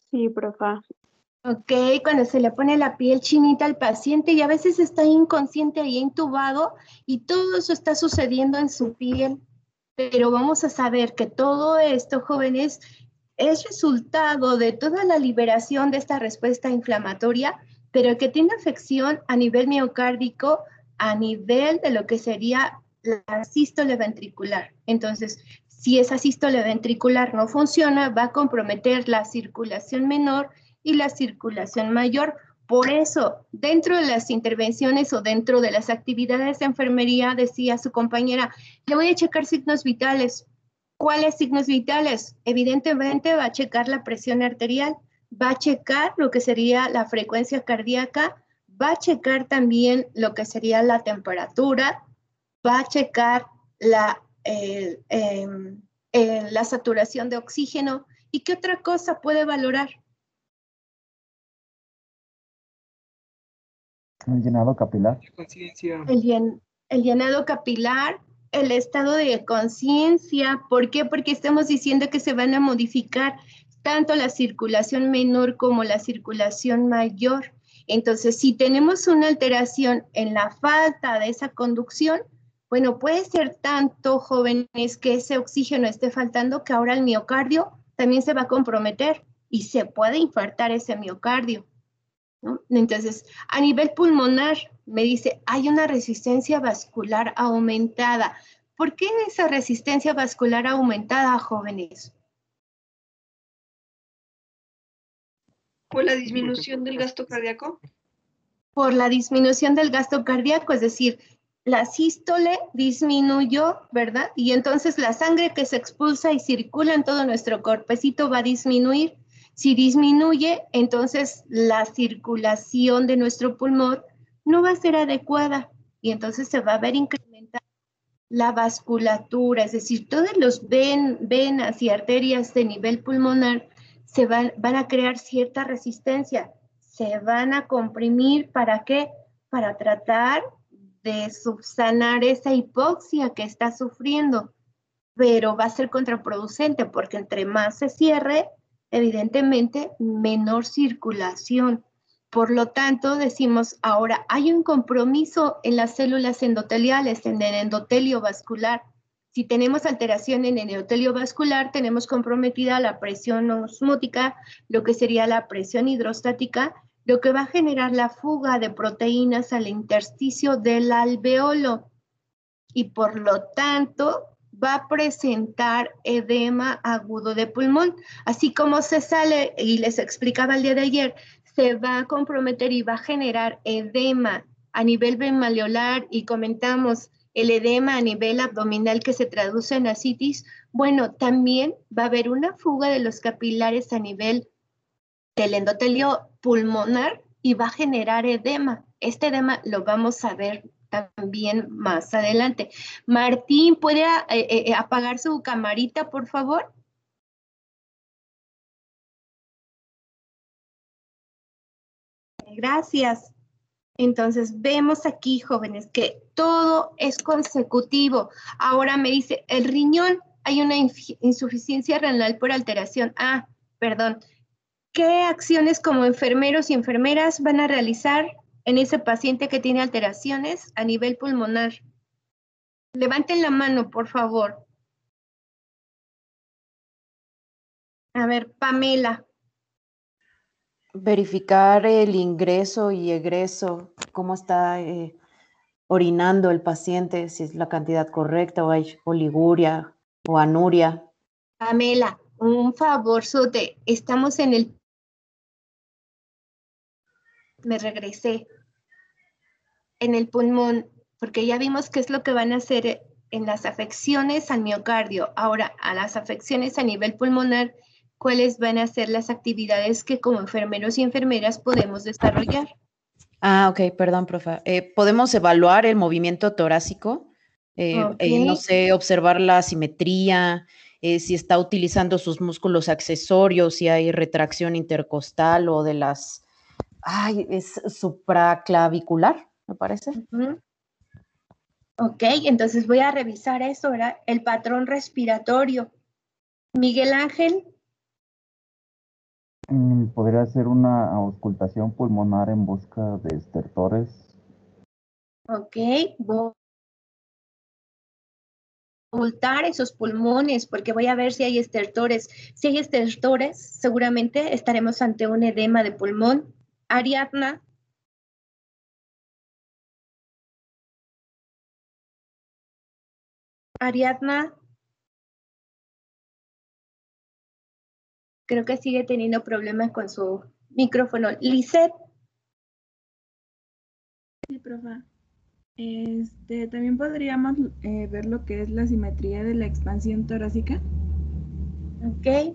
Sí, profa. Ok, cuando se le pone la piel chinita al paciente y a veces está inconsciente ahí intubado y todo eso está sucediendo en su piel. Pero vamos a saber que todo esto, jóvenes, es resultado de toda la liberación de esta respuesta inflamatoria, pero que tiene afección a nivel miocárdico, a nivel de lo que sería la sístole ventricular. Entonces, si esa sístole ventricular no funciona, va a comprometer la circulación menor y la circulación mayor. Por eso, dentro de las intervenciones o dentro de las actividades de enfermería, decía su compañera, le voy a checar signos vitales. ¿Cuáles signos vitales? Evidentemente va a checar la presión arterial, va a checar lo que sería la frecuencia cardíaca, va a checar también lo que sería la temperatura, va a checar la, em, la saturación de oxígeno y qué otra cosa puede valorar. El llenado capilar. El, el llenado capilar, el estado de conciencia. ¿Por qué? Porque estamos diciendo que se van a modificar tanto la circulación menor como la circulación mayor. Entonces, si tenemos una alteración en la falta de esa conducción, bueno, puede ser tanto, jóvenes, que ese oxígeno esté faltando que ahora el miocardio también se va a comprometer y se puede infartar ese miocardio. Entonces, a nivel pulmonar, me dice, hay una resistencia vascular aumentada. ¿Por qué esa resistencia vascular aumentada, jóvenes? ¿Por la disminución del gasto cardíaco? Por la disminución del gasto cardíaco, es decir, la sístole disminuyó, ¿verdad? Y entonces la sangre que se expulsa y circula en todo nuestro cuerpecito va a disminuir. Si disminuye, entonces la circulación de nuestro pulmón no va a ser adecuada y entonces se va a ver incrementada la vasculatura, es decir, todos los venas y arterias de nivel pulmonar se van, van a crear cierta resistencia, se van a comprimir, ¿para qué? Para tratar de subsanar esa hipoxia que está sufriendo, pero va a ser contraproducente porque entre más se cierre, evidentemente menor circulación. Por lo tanto, decimos ahora hay un compromiso en las células endoteliales, en el endotelio vascular. Si tenemos alteración en el endotelio vascular, tenemos comprometida la presión osmótica, lo que sería la presión hidrostática, lo que va a generar la fuga de proteínas al intersticio del alveolo. Y por lo tanto, va a presentar edema agudo de pulmón. Así como se sale, y les explicaba el día de ayer, se va a comprometer y va a generar edema a nivel benmaliolar y comentamos el edema a nivel abdominal que se traduce en asitis, bueno, también va a haber una fuga de los capilares a nivel del endotelio pulmonar y va a generar edema. Este edema lo vamos a ver también más adelante. Martín, ¿puede eh, eh, eh, apagar su camarita, por favor? Gracias. Entonces, vemos aquí, jóvenes, que todo es consecutivo. Ahora me dice, el riñón, hay una insuficiencia renal por alteración. Ah, perdón. ¿Qué acciones como enfermeros y enfermeras van a realizar en ese paciente que tiene alteraciones a nivel pulmonar? Levanten la mano, por favor. A ver, Pamela. Verificar el ingreso y egreso, cómo está eh, orinando el paciente, si es la cantidad correcta o hay oliguria o anuria. Pamela, un favor, Sote, estamos en el me regresé en el pulmón, porque ya vimos qué es lo que van a hacer en las afecciones al miocardio. Ahora, a las afecciones a nivel pulmonar, ¿cuáles van a ser las actividades que como enfermeros y enfermeras podemos desarrollar? Ah, ok, perdón, profe. Eh, ¿Podemos evaluar el movimiento torácico? Eh, eh, no sé, observar la simetría, si está utilizando sus músculos accesorios, si hay retracción intercostal o de las, ay, es supraclavicular, me parece. Ok, entonces voy a revisar eso, ¿verdad? El patrón respiratorio. Miguel Ángel, Mm, Podría ser una auscultación pulmonar en busca de estertores. ok, voy a ocultar esos pulmones porque voy a ver si hay estertores. Si hay estertores, seguramente estaremos ante un edema de pulmón. Ariadna, Ariadna, creo que sigue teniendo problemas con su micrófono. Lisette, Sí, profa. Este, también podríamos eh, ver lo que es la simetría de la expansión torácica.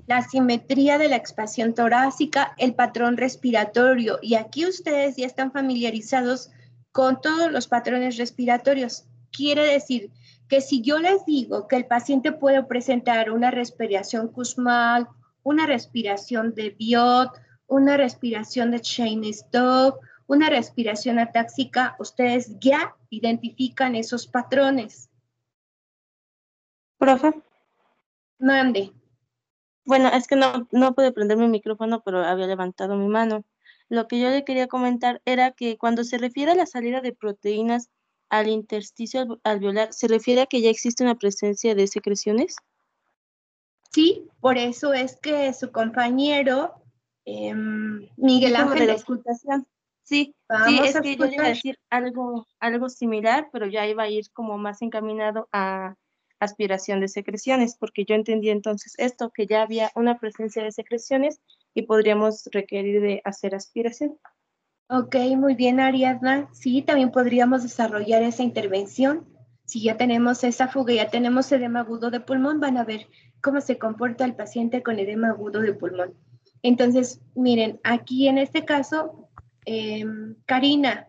La simetría de la expansión torácica, el patrón respiratorio. Y aquí ustedes ya están familiarizados con todos los patrones respiratorios. Quiere decir que si yo les digo que el paciente puede presentar una respiración Kussmaul, una respiración de Biot, una respiración de Cheyne-Stokes, una respiración atáxica, ustedes ya identifican esos patrones. Profe, Mande. Bueno, es que no, no pude prender mi micrófono, pero había levantado mi mano. Lo que yo le quería comentar era que cuando se refiere a la salida de proteínas al intersticio alve- alveolar, ¿se refiere a que ya existe una presencia de secreciones? Sí, por eso es que su compañero em, Miguel de Ángel la es- auscultación. Sí, sí, es que yo le iba a decir algo, algo similar, pero ya iba a ir como más encaminado a aspiración de secreciones, porque yo entendí entonces esto, que ya había una presencia de secreciones y podríamos requerir de hacer aspiración. Ok, muy bien, Ariadna. Sí, también podríamos desarrollar esa intervención. Si ya tenemos esa fuga, ya tenemos edema agudo de pulmón, van a ver cómo se comporta el paciente con edema agudo de pulmón. Entonces, miren, aquí en este caso, em, Karina,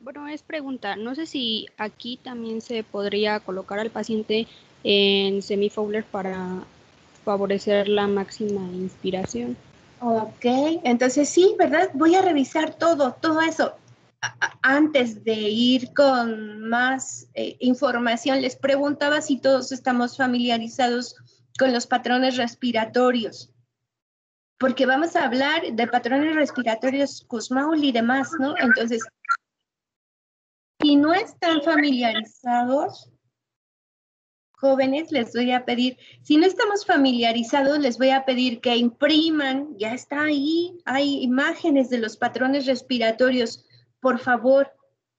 Bueno, es pregunta. No sé si aquí también se podría colocar al paciente en semifowler para favorecer la máxima inspiración. Ok, entonces sí, ¿verdad? Voy a revisar todo, todo eso. Antes de ir con más eh, información, les preguntaba si todos estamos familiarizados con los patrones respiratorios, porque vamos a hablar de patrones respiratorios Kussmaul y demás, ¿no? Entonces, si no están familiarizados, jóvenes, les voy a pedir, si no estamos familiarizados, les voy a pedir que impriman, ya está ahí, hay imágenes de los patrones respiratorios. Por favor,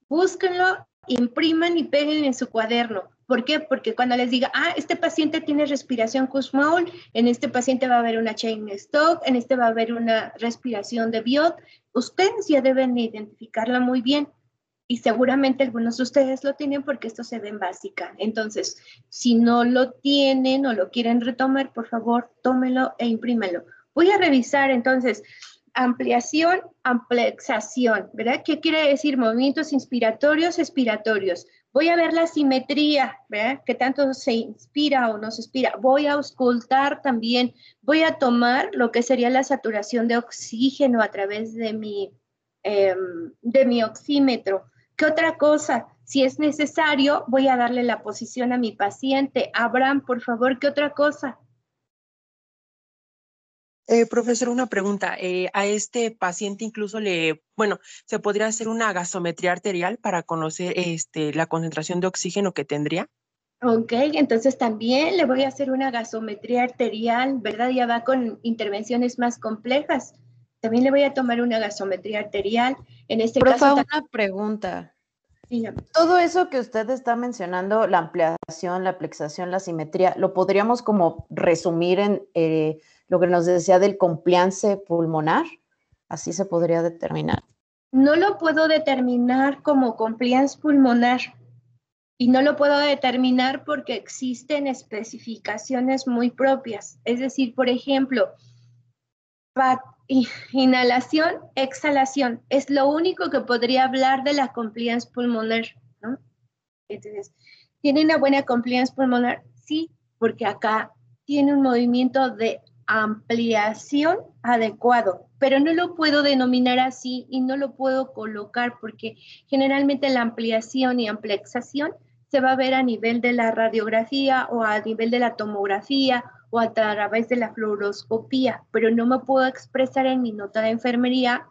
búsquenlo, impriman y peguen en su cuaderno. ¿Por qué? Porque cuando les diga, ah, este paciente tiene respiración Kussmaul, en este paciente va a haber una chain stock, en este va a haber una respiración de Biot, ustedes ya deben identificarla muy bien y seguramente algunos de ustedes lo tienen porque esto se ve en básica. Entonces, si no lo tienen o lo quieren retomar, por favor, tómelo e imprímelo. Voy a revisar entonces ampliación, amplexación, ¿verdad? ¿Qué quiere decir? Movimientos inspiratorios, expiratorios. Voy a ver la simetría, ¿verdad? ¿Qué tanto se inspira o no se inspira? Voy a auscultar también. Voy a tomar lo que sería la saturación de oxígeno a través de mi, em, de mi oxímetro. ¿Qué otra cosa? Si es necesario, voy a darle la posición a mi paciente. Abraham, por favor, ¿qué otra cosa? Eh, profesor, una pregunta. Eh, a este paciente incluso le, bueno, ¿se podría hacer una gasometría arterial para conocer este, la concentración de oxígeno que tendría? Ok, entonces también le voy a hacer una gasometría arterial, ¿verdad? Ya va con intervenciones más complejas. También le voy a tomar una gasometría arterial. En este caso, una pregunta. Dígame. Todo eso que usted está mencionando, la ampliación, la plexación, la simetría, ¿lo podríamos como resumir en eh, lo que nos decía del compliance pulmonar? Así se podría determinar. no lo puedo determinar como compliance pulmonar y no lo puedo determinar porque existen especificaciones muy propias. Es decir, por ejemplo, inhalación, exhalación. Es lo único que podría hablar de la compliance pulmonar, ¿no? Entonces, ¿tiene una buena compliance pulmonar? Sí, porque acá tiene un movimiento de ampliación adecuado, pero no lo puedo denominar así y no lo puedo colocar porque generalmente la ampliación y amplexación se va a ver a nivel de la radiografía o a nivel de la tomografía o a través de la fluoroscopía, pero no me puedo expresar en mi nota de enfermería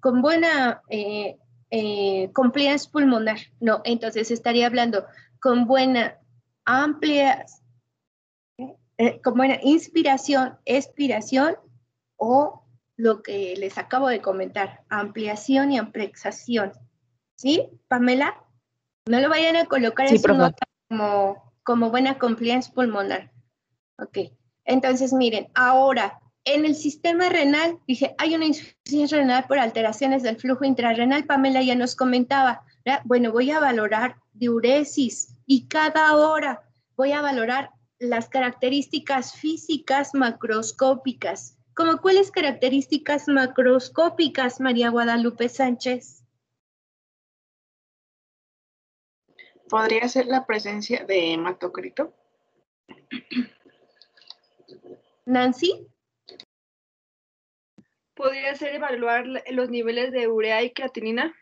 con buena eh, eh, compliance pulmonar. No, entonces estaría hablando con buena amplia, eh, con buena inspiración, expiración o lo que les acabo de comentar, ampliación y amplexación. ¿Sí, Pamela? No lo vayan a colocar en su nota como, como buena compliance pulmonar. Ok, entonces miren, ahora en el sistema renal, dije, hay una insuficiencia renal por alteraciones del flujo intrarrenal. Pamela ya nos comentaba, bueno, voy a valorar diuresis y cada hora voy a valorar las características físicas macroscópicas. ¿Como cuáles características macroscópicas, María Guadalupe Sánchez? ¿Podría ser la presencia de hematocrito? Nancy. ¿Podría ser evaluar los niveles de urea y creatinina?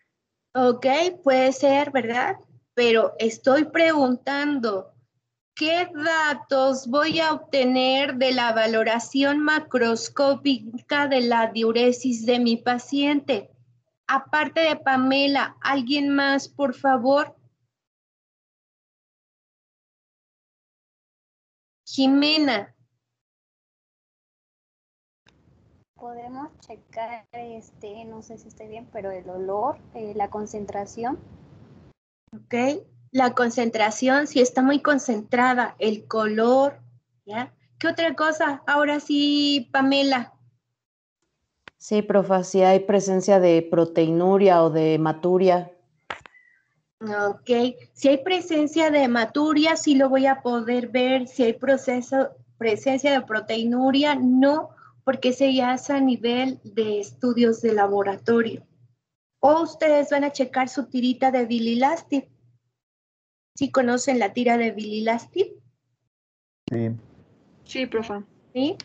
Ok, puede ser, ¿verdad? Pero estoy preguntando, ¿qué datos voy a obtener de la valoración macroscópica de la diuresis de mi paciente? Aparte de Pamela, ¿alguien más, por favor? Jimena. Podemos checar, este, no sé si estoy bien, pero el olor, eh, la concentración. Ok, la concentración, si está muy concentrada, el color, ¿ya? ¿Qué otra cosa? Ahora sí, Pamela. Sí, profa, si hay presencia de proteinuria o de hematuria. Ok, si hay presencia de hematuria, sí lo voy a poder ver. Si hay proceso, presencia de proteinuria, no, porque se hace a nivel de estudios de laboratorio. O ustedes van a checar su tirita de bililastip. ¿Sí conocen la tira de bililastip? Sí. Sí, profe. ¿Sí?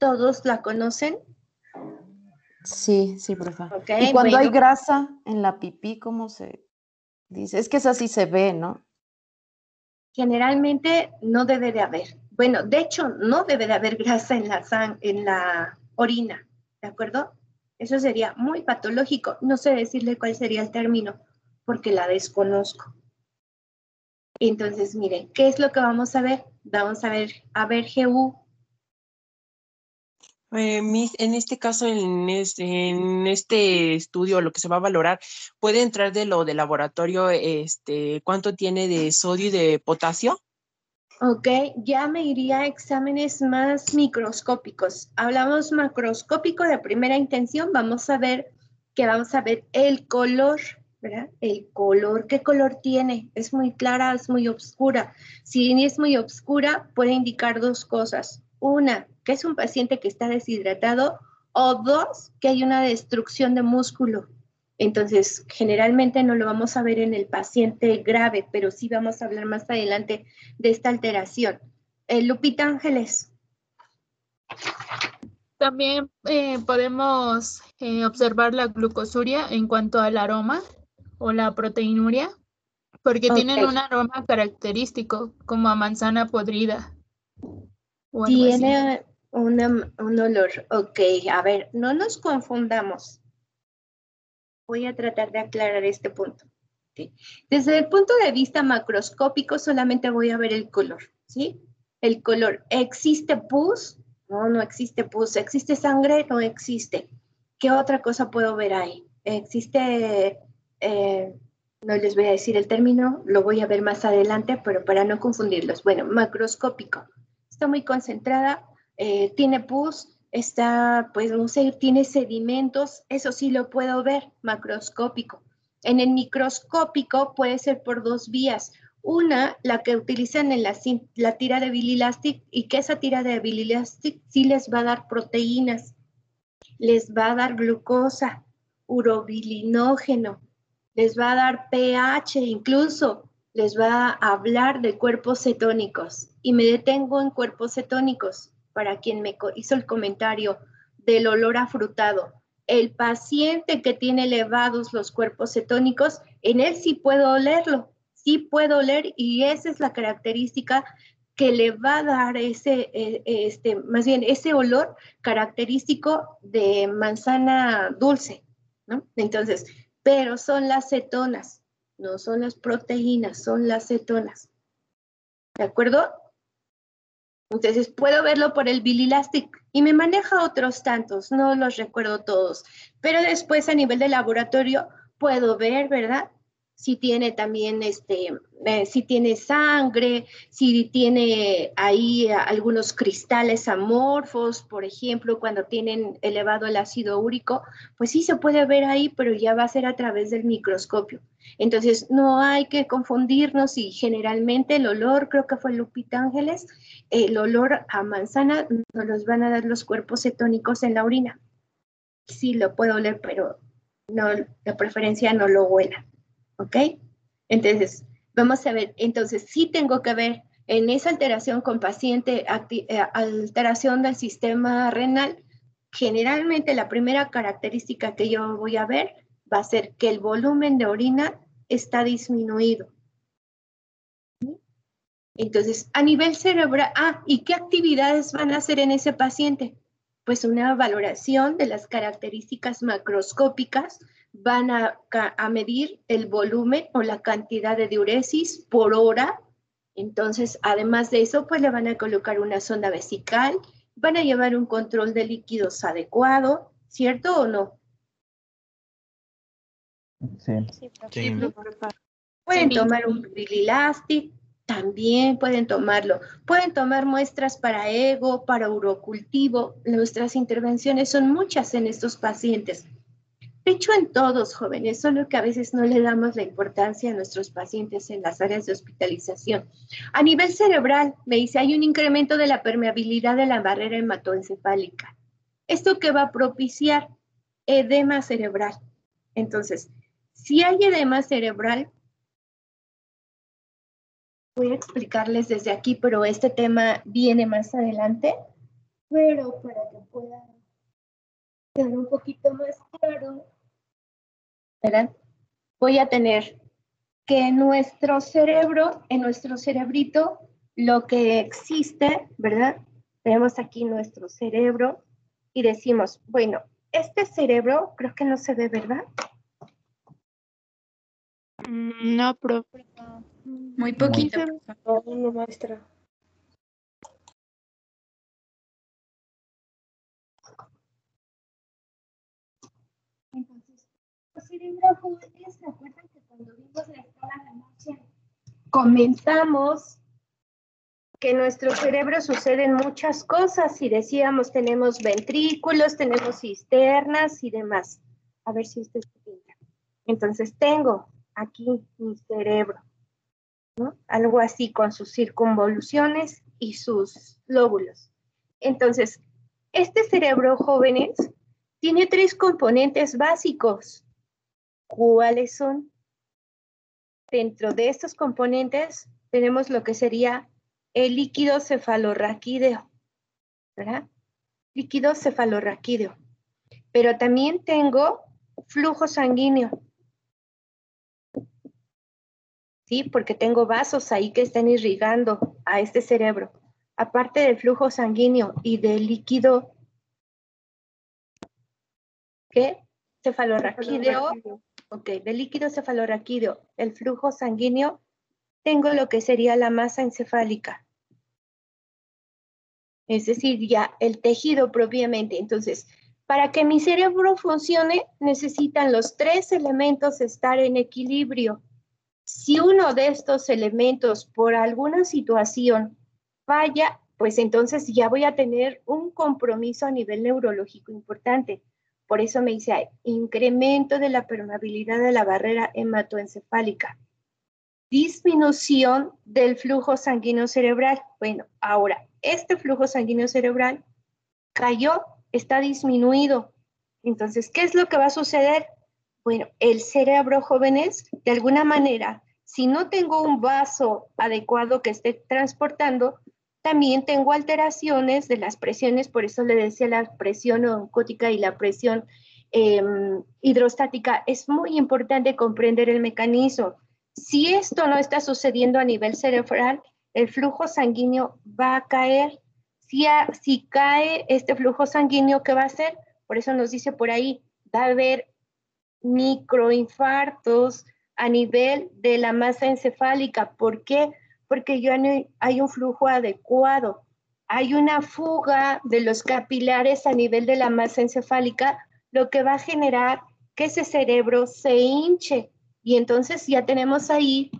¿Todos la conocen? Sí, sí, profe. Okay, y cuando hay grasa en la pipí, ¿cómo se dice? Es que es así se ve, ¿no? Generalmente no debe de haber. Bueno, de hecho, no debe de haber grasa en la, sang en la orina, ¿de acuerdo? Eso sería muy patológico. No sé decirle cuál sería el término, porque la desconozco. Entonces, miren, ¿qué es lo que vamos a ver? Vamos a ver, a ver GU. Eh, en este caso, en este, en este estudio, lo que se va a valorar, puede entrar de lo de laboratorio, este, cuánto tiene de sodio y de potasio. Ok, ya me iría a exámenes más microscópicos. Hablamos macroscópico de primera intención, vamos a ver que vamos a ver el color, ¿verdad? El color, ¿qué color tiene? ¿Es muy clara, es muy oscura? Si es muy oscura, puede indicar dos cosas. Una, que es un paciente que está deshidratado, o dos, que hay una destrucción de músculo. Entonces, generalmente no lo vamos a ver en el paciente grave, pero sí vamos a hablar más adelante de esta alteración. Eh, Lupita Ángeles. También eh, podemos eh, observar la glucosuria en cuanto al aroma o la proteinuria, porque tienen un aroma característico, como a manzana podrida. Tiene una- un olor. Ok, a ver, no nos confundamos. Voy a tratar de aclarar este punto. Desde el punto de vista macroscópico, solamente voy a ver el color, ¿sí? El color. ¿Existe pus? No, no existe pus. ¿Existe sangre? No existe. ¿Qué otra cosa puedo ver ahí? ¿Existe, eh, no les voy a decir el término, lo voy a ver más adelante, pero para no confundirlos. Bueno, macroscópico. Está muy concentrada, eh, tiene pus, está, pues no sé, tiene sedimentos, eso sí lo puedo ver, macroscópico. En el microscópico puede ser por dos vías. Una, la que utilizan en la, la tira de Billy Elastic y que esa tira de Billy Elastic sí les va a dar proteínas, les va a dar glucosa, urobilinógeno, les va a dar pH, incluso les va a hablar de cuerpos cetónicos. Y me detengo en cuerpos cetónicos para quien me hizo el comentario del olor afrutado. El paciente que tiene elevados los cuerpos cetónicos, en él sí puedo olerlo, sí puedo oler y esa es la característica que le va a dar ese, eh, este, más bien ese olor característico de manzana dulce, ¿no? Entonces, pero son las cetonas, no son las proteínas, son las cetonas. ¿De acuerdo? Entonces puedo verlo por el bililastic y me maneja otros tantos, no los recuerdo todos, pero después a nivel de laboratorio puedo ver, ¿verdad? Si tiene también, este, eh, si tiene sangre, si tiene ahí algunos cristales amorfos, por ejemplo, cuando tienen elevado el ácido úrico, pues sí se puede ver ahí, pero ya va a ser a través del microscopio. Entonces, no hay que confundirnos y generalmente el olor, creo que fue Lupita Ángeles, el olor a manzana nos los van a dar los cuerpos cetónicos en la orina. Sí lo puedo oler, pero no, de preferencia no lo huela. ¿Ok? Entonces, vamos a ver, entonces sí tengo que ver en esa alteración con paciente, eh, alteración del sistema renal, generalmente la primera característica que yo voy a ver va a ser que el volumen de orina está disminuido. Entonces, a nivel cerebral, ah, ¿y qué actividades van a hacer en ese paciente? Pues una valoración de las características macroscópicas van a, medir el volumen o la cantidad de diuresis por hora. Entonces, además de eso, pues le van a colocar una sonda vesical, van a llevar un control de líquidos adecuado, ¿cierto o no? Sí. Pueden tomar un también pueden tomarlo. Pueden tomar muestras para ego, para urocultivo. Nuestras intervenciones son muchas en estos pacientes. De hecho, en todos jóvenes, solo que a veces no le damos la importancia a nuestros pacientes en las áreas de hospitalización. A nivel cerebral, me dice, hay un incremento de la permeabilidad de la barrera hematoencefálica. ¿Esto qué va a propiciar? Edema cerebral. Entonces, si hay edema cerebral, voy a explicarles desde aquí, pero este tema viene más adelante, pero para que puedan quedar un poquito más claro, Voy a tener que en nuestro cerebro, en nuestro cerebrito, lo que existe, ¿verdad? Tenemos aquí nuestro cerebro y decimos, bueno, este cerebro creo que no se ve, ¿verdad? Mm, no, profe. Muy poquito. No, maestra. ¿Se acuerdan que cuando vimos la escala de noche comentamos que en nuestro cerebro suceden muchas cosas y decíamos tenemos ventrículos, tenemos cisternas y demás. A ver si esto se pinta. Entonces tengo aquí mi cerebro, ¿no? Algo así con sus circunvoluciones y sus lóbulos. Entonces, este cerebro, jóvenes, tiene tres componentes básicos. ¿Cuáles son? Dentro de estos componentes tenemos lo que sería el líquido cefalorraquídeo, ¿verdad? Líquido cefalorraquídeo. Pero también tengo flujo sanguíneo. ¿Sí? Porque tengo vasos ahí que están irrigando a este cerebro. Aparte del flujo sanguíneo y del líquido, ¿qué? Cefalorraquídeo Ok, del líquido cefalorraquídeo, el flujo sanguíneo, tengo lo que sería la masa encefálica. Es decir, ya el tejido propiamente. Entonces, para que mi cerebro funcione, necesitan los tres elementos estar en equilibrio. Si uno de estos elementos por alguna situación falla, pues entonces ya voy a tener un compromiso a nivel neurológico importante. Por eso me dice incremento de la permeabilidad de la barrera hematoencefálica. Disminución del flujo sanguíneo cerebral. Bueno, ahora, este flujo sanguíneo cerebral cayó, está disminuido. Entonces, ¿qué es lo que va a suceder? Bueno, el cerebro, jóvenes, de alguna manera, si no tengo un vaso adecuado que esté transportando, también tengo alteraciones de las presiones, por eso le decía la presión oncótica y la presión em, hidrostática. Es muy importante comprender el mecanismo. Si esto no está sucediendo a nivel cerebral, el flujo sanguíneo va a caer. Si, si cae este flujo sanguíneo, ¿qué va a hacer? Por eso nos dice por ahí, va a haber microinfartos a nivel de la masa encefálica. ¿Por qué? Porque ya no hay un flujo adecuado. Hay una fuga de los capilares a nivel de la masa encefálica, lo que va a generar que ese cerebro se hinche. Y entonces ya tenemos ahí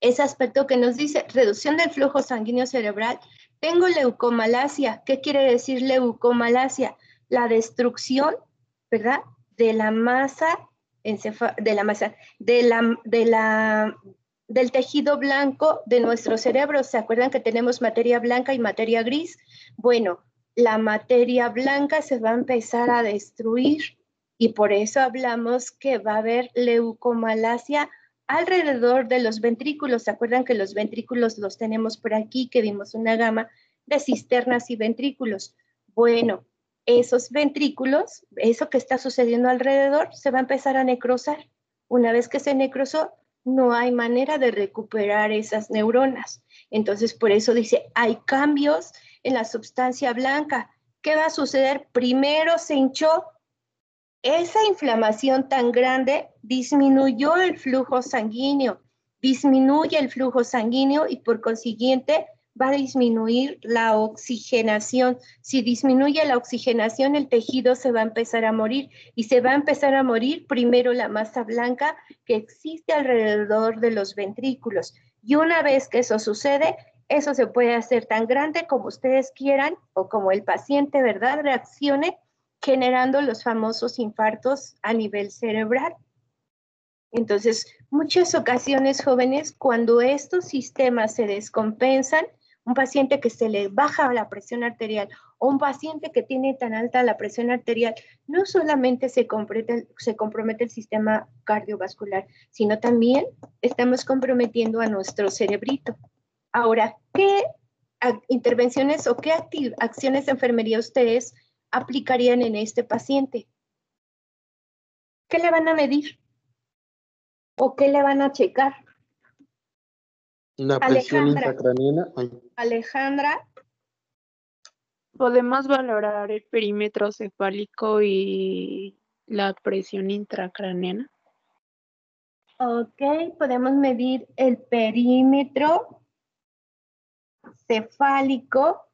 ese aspecto que nos dice reducción del flujo sanguíneo cerebral. Tengo leucomalacia. ¿Qué quiere decir leucomalacia? La destrucción, ¿verdad? De la masa, de la masa, de la, de la, del tejido blanco de nuestro cerebro. ¿Se acuerdan que tenemos materia blanca y materia gris? Bueno, la materia blanca se va a empezar a destruir y por eso hablamos que va a haber leucomalacia alrededor de los ventrículos. ¿Se acuerdan que los ventrículos los tenemos por aquí, que vimos una gama de cisternas y ventrículos? Bueno, esos ventrículos, eso que está sucediendo alrededor, se va a empezar a necrosar. Una vez que se necrosó, no hay manera de recuperar esas neuronas. Entonces, por eso dice, hay cambios en la sustancia blanca. ¿Qué va a suceder? Primero se hinchó esa inflamación tan grande disminuyó el flujo sanguíneo, disminuye el flujo sanguíneo y por consiguiente va a disminuir la oxigenación. Si disminuye la oxigenación, el tejido se va a empezar a morir y se va a empezar a morir primero la masa blanca que existe alrededor de los ventrículos. Y una vez que eso sucede, eso se puede hacer tan grande como ustedes quieran o como el paciente, ¿verdad?, reaccione generando los famosos infartos a nivel cerebral. Entonces, muchas ocasiones jóvenes, cuando estos sistemas se descompensan, un paciente que se le baja la presión arterial o un paciente que tiene tan alta la presión arterial, no solamente se compromete, el sistema cardiovascular, sino también estamos comprometiendo a nuestro cerebrito. Ahora, ¿qué intervenciones o qué acciones de enfermería ustedes aplicarían en este paciente? ¿Qué le van a medir? ¿O qué le van a checar? La presión intracraniana. Alejandra. Podemos valorar el perímetro cefálico y la presión intracraniana. Ok, podemos medir el perímetro cefálico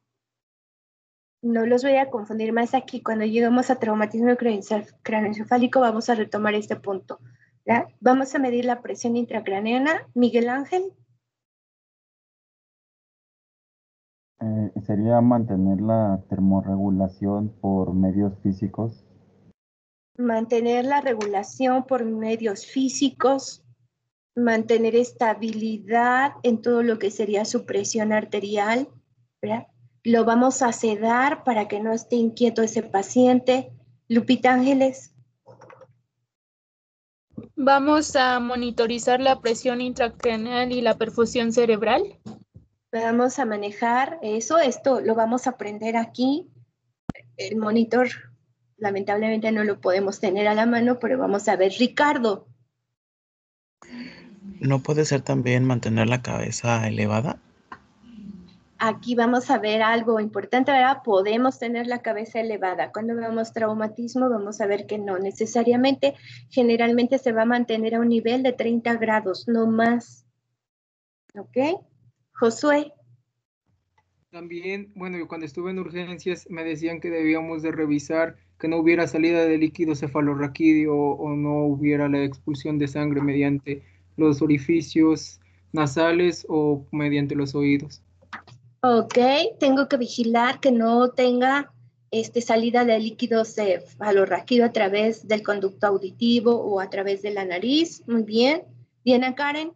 no los voy a confundir más aquí. Cuando llegamos a traumatismo craneoencefálico vamos a retomar este punto. Vamos a medir la presión intracraneana. Miguel Ángel. Eh, sería mantener la termorregulación por medios físicos. Mantener la regulación por medios físicos, mantener estabilidad en todo lo que sería su presión arterial, ¿verdad? Lo vamos a sedar para que no esté inquieto ese paciente. Lupita Ángeles. Vamos a monitorizar la presión intracraneal y la perfusión cerebral. Vamos a manejar eso, esto lo vamos a aprender aquí. El monitor, lamentablemente no lo podemos tener a la mano, pero vamos a ver. Ricardo. ¿No puede ser también mantener la cabeza elevada? aquí vamos a ver algo importante, ¿verdad? Podemos tener la cabeza elevada. Cuando vemos traumatismo, vamos a ver que no necesariamente, generalmente se va a mantener a un nivel de 30 grados, no más. ¿Ok? Josué. También, bueno, cuando estuve en urgencias me decían que debíamos de revisar que no hubiera salida de líquido cefalorraquídeo o no hubiera la expulsión de sangre mediante los orificios nasales o mediante los oídos. Ok, tengo que vigilar que no tenga este, salida de líquido cefalorraquídeo a través del conducto auditivo o a través de la nariz. Muy bien. Diana Karen.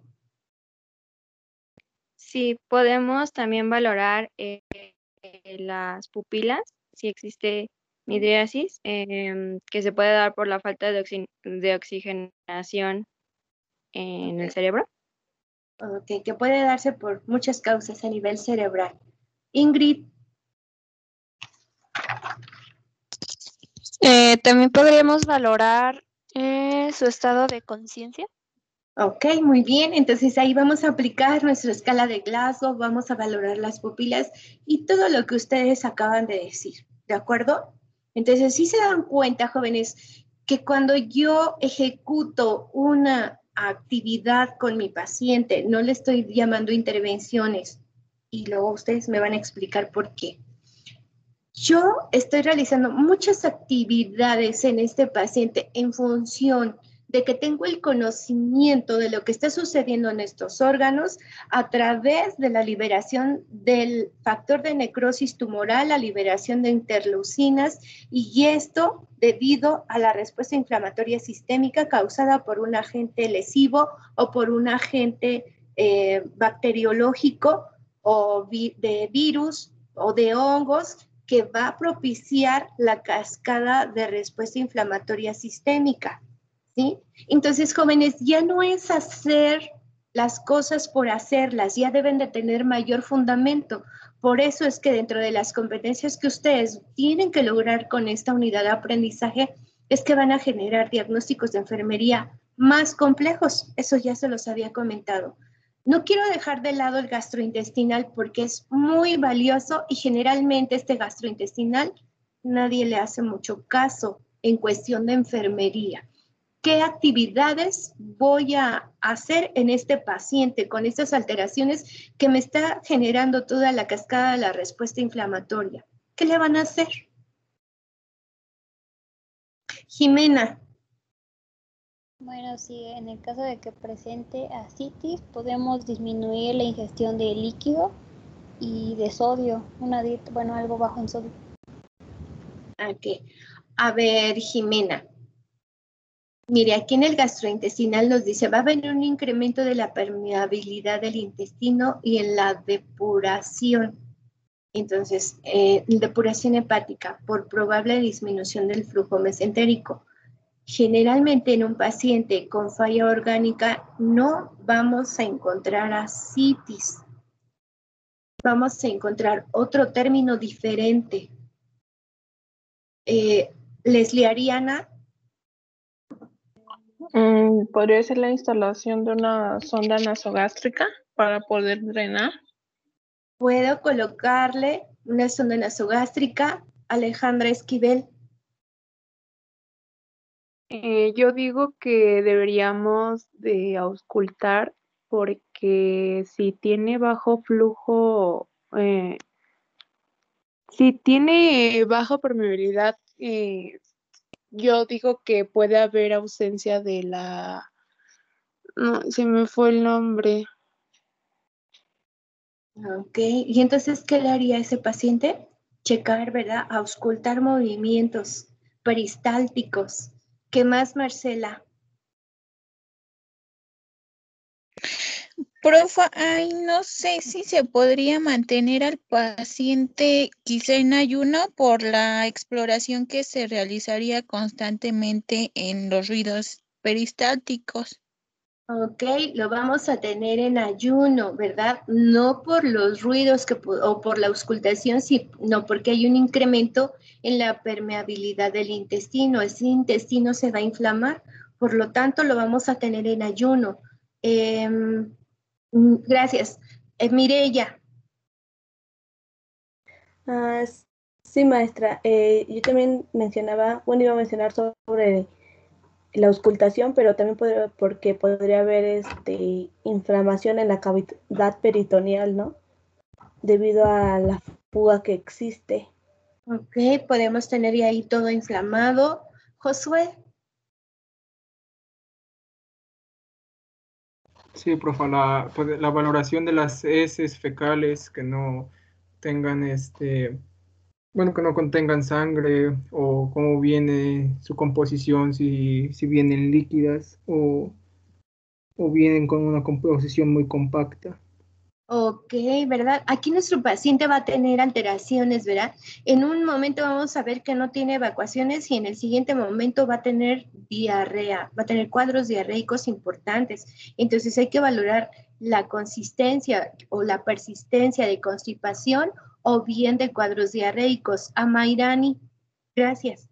Sí, podemos también valorar eh, las pupilas, si existe midriasis, em, que se puede dar por la falta de, oxi- de oxigenación en el cerebro. Ok, que puede darse por muchas causas a nivel cerebral. Ingrid, Eh, también podríamos valorar eh, su estado de conciencia. Ok, muy bien. Entonces ahí vamos a aplicar nuestra escala de Glasgow, vamos a valorar las pupilas y todo lo que ustedes acaban de decir, ¿de acuerdo? Entonces sí se dan cuenta, jóvenes, que cuando yo ejecuto una actividad con mi paciente, no le estoy llamando intervenciones y luego ustedes me van a explicar por qué. Yo estoy realizando muchas actividades en este paciente en función de que tengo el conocimiento de lo que está sucediendo en estos órganos a través de la liberación del factor de necrosis tumoral, la liberación de interleucinas y esto debido a la respuesta inflamatoria sistémica causada por un agente lesivo o por un agente eh, bacteriológico o de virus o de hongos que va a propiciar la cascada de respuesta inflamatoria sistémica. ¿Sí? Entonces, jóvenes, ya no es hacer las cosas por hacerlas, ya deben de tener mayor fundamento. Por eso es que dentro de las competencias que ustedes tienen que lograr con esta unidad de aprendizaje, es que van a generar diagnósticos de enfermería más complejos. Eso ya se los había comentado. No quiero dejar de lado el gastrointestinal porque es muy valioso y generalmente este gastrointestinal nadie le hace mucho caso en cuestión de enfermería. ¿Qué actividades voy a hacer en este paciente con estas alteraciones que me está generando toda la cascada de la respuesta inflamatoria? ¿Qué le van a hacer? Jimena, Bueno, sí, en el caso de que presente ascitis, podemos disminuir la ingestión de líquido y de sodio, una dieta, bueno, algo bajo en sodio. Ok. A ver, Jimena. Mire, aquí en el gastrointestinal nos dice, va a haber un incremento de la permeabilidad del intestino y en la depuración. Entonces, eh, depuración hepática por probable disminución del flujo mesentérico. Generalmente en un paciente con falla orgánica no vamos a encontrar ascitis. Vamos a encontrar otro término diferente. Eh, Leslie Ariana, Mm, Podría ser la instalación de una sonda nasogástrica para poder drenar. puedo colocarle una sonda nasogástrica. Alejandra Esquivel, Eh, yo digo que deberíamos de auscultar porque si tiene bajo flujo, eh, si tiene baja permeabilidad, eh, yo digo que puede haber ausencia de la, no, se me fue el nombre. ok. ¿Y entonces qué le haría a ese paciente? Checar, ¿verdad? Auscultar movimientos peristálticos. ¿Qué más, Marcela? Profa, ay, no sé si se podría mantener al paciente quizá en ayuno por la exploración que se realizaría constantemente en los ruidos peristálticos. Ok, lo vamos a tener en ayuno, ¿verdad? No por los ruidos que, o por la auscultación, sino porque hay un incremento en la permeabilidad del intestino. Ese intestino se va a inflamar, por lo tanto lo vamos a tener en ayuno. Em, gracias. Eh, Ah, sí, maestra. Eh, yo también mencionaba, bueno, iba a mencionar sobre la auscultación, pero también podría, porque podría haber este, inflamación en la cavidad peritoneal, ¿no? Debido a la fuga que existe. ok, podemos tener ahí todo inflamado. Josué, Sí, profa, la, pues, la valoración de las heces fecales que no tengan este, bueno, que no contengan sangre o cómo viene su composición, si, si vienen líquidas o, o vienen con una composición muy compacta. Ok, ¿verdad? Aquí nuestro paciente va a tener alteraciones, ¿verdad? En un momento vamos a ver que no tiene evacuaciones y en el siguiente momento va a tener diarrea, va a tener cuadros diarreicos importantes. Entonces hay que valorar la consistencia o la persistencia de constipación o bien de cuadros diarreicos. Amairani, gracias.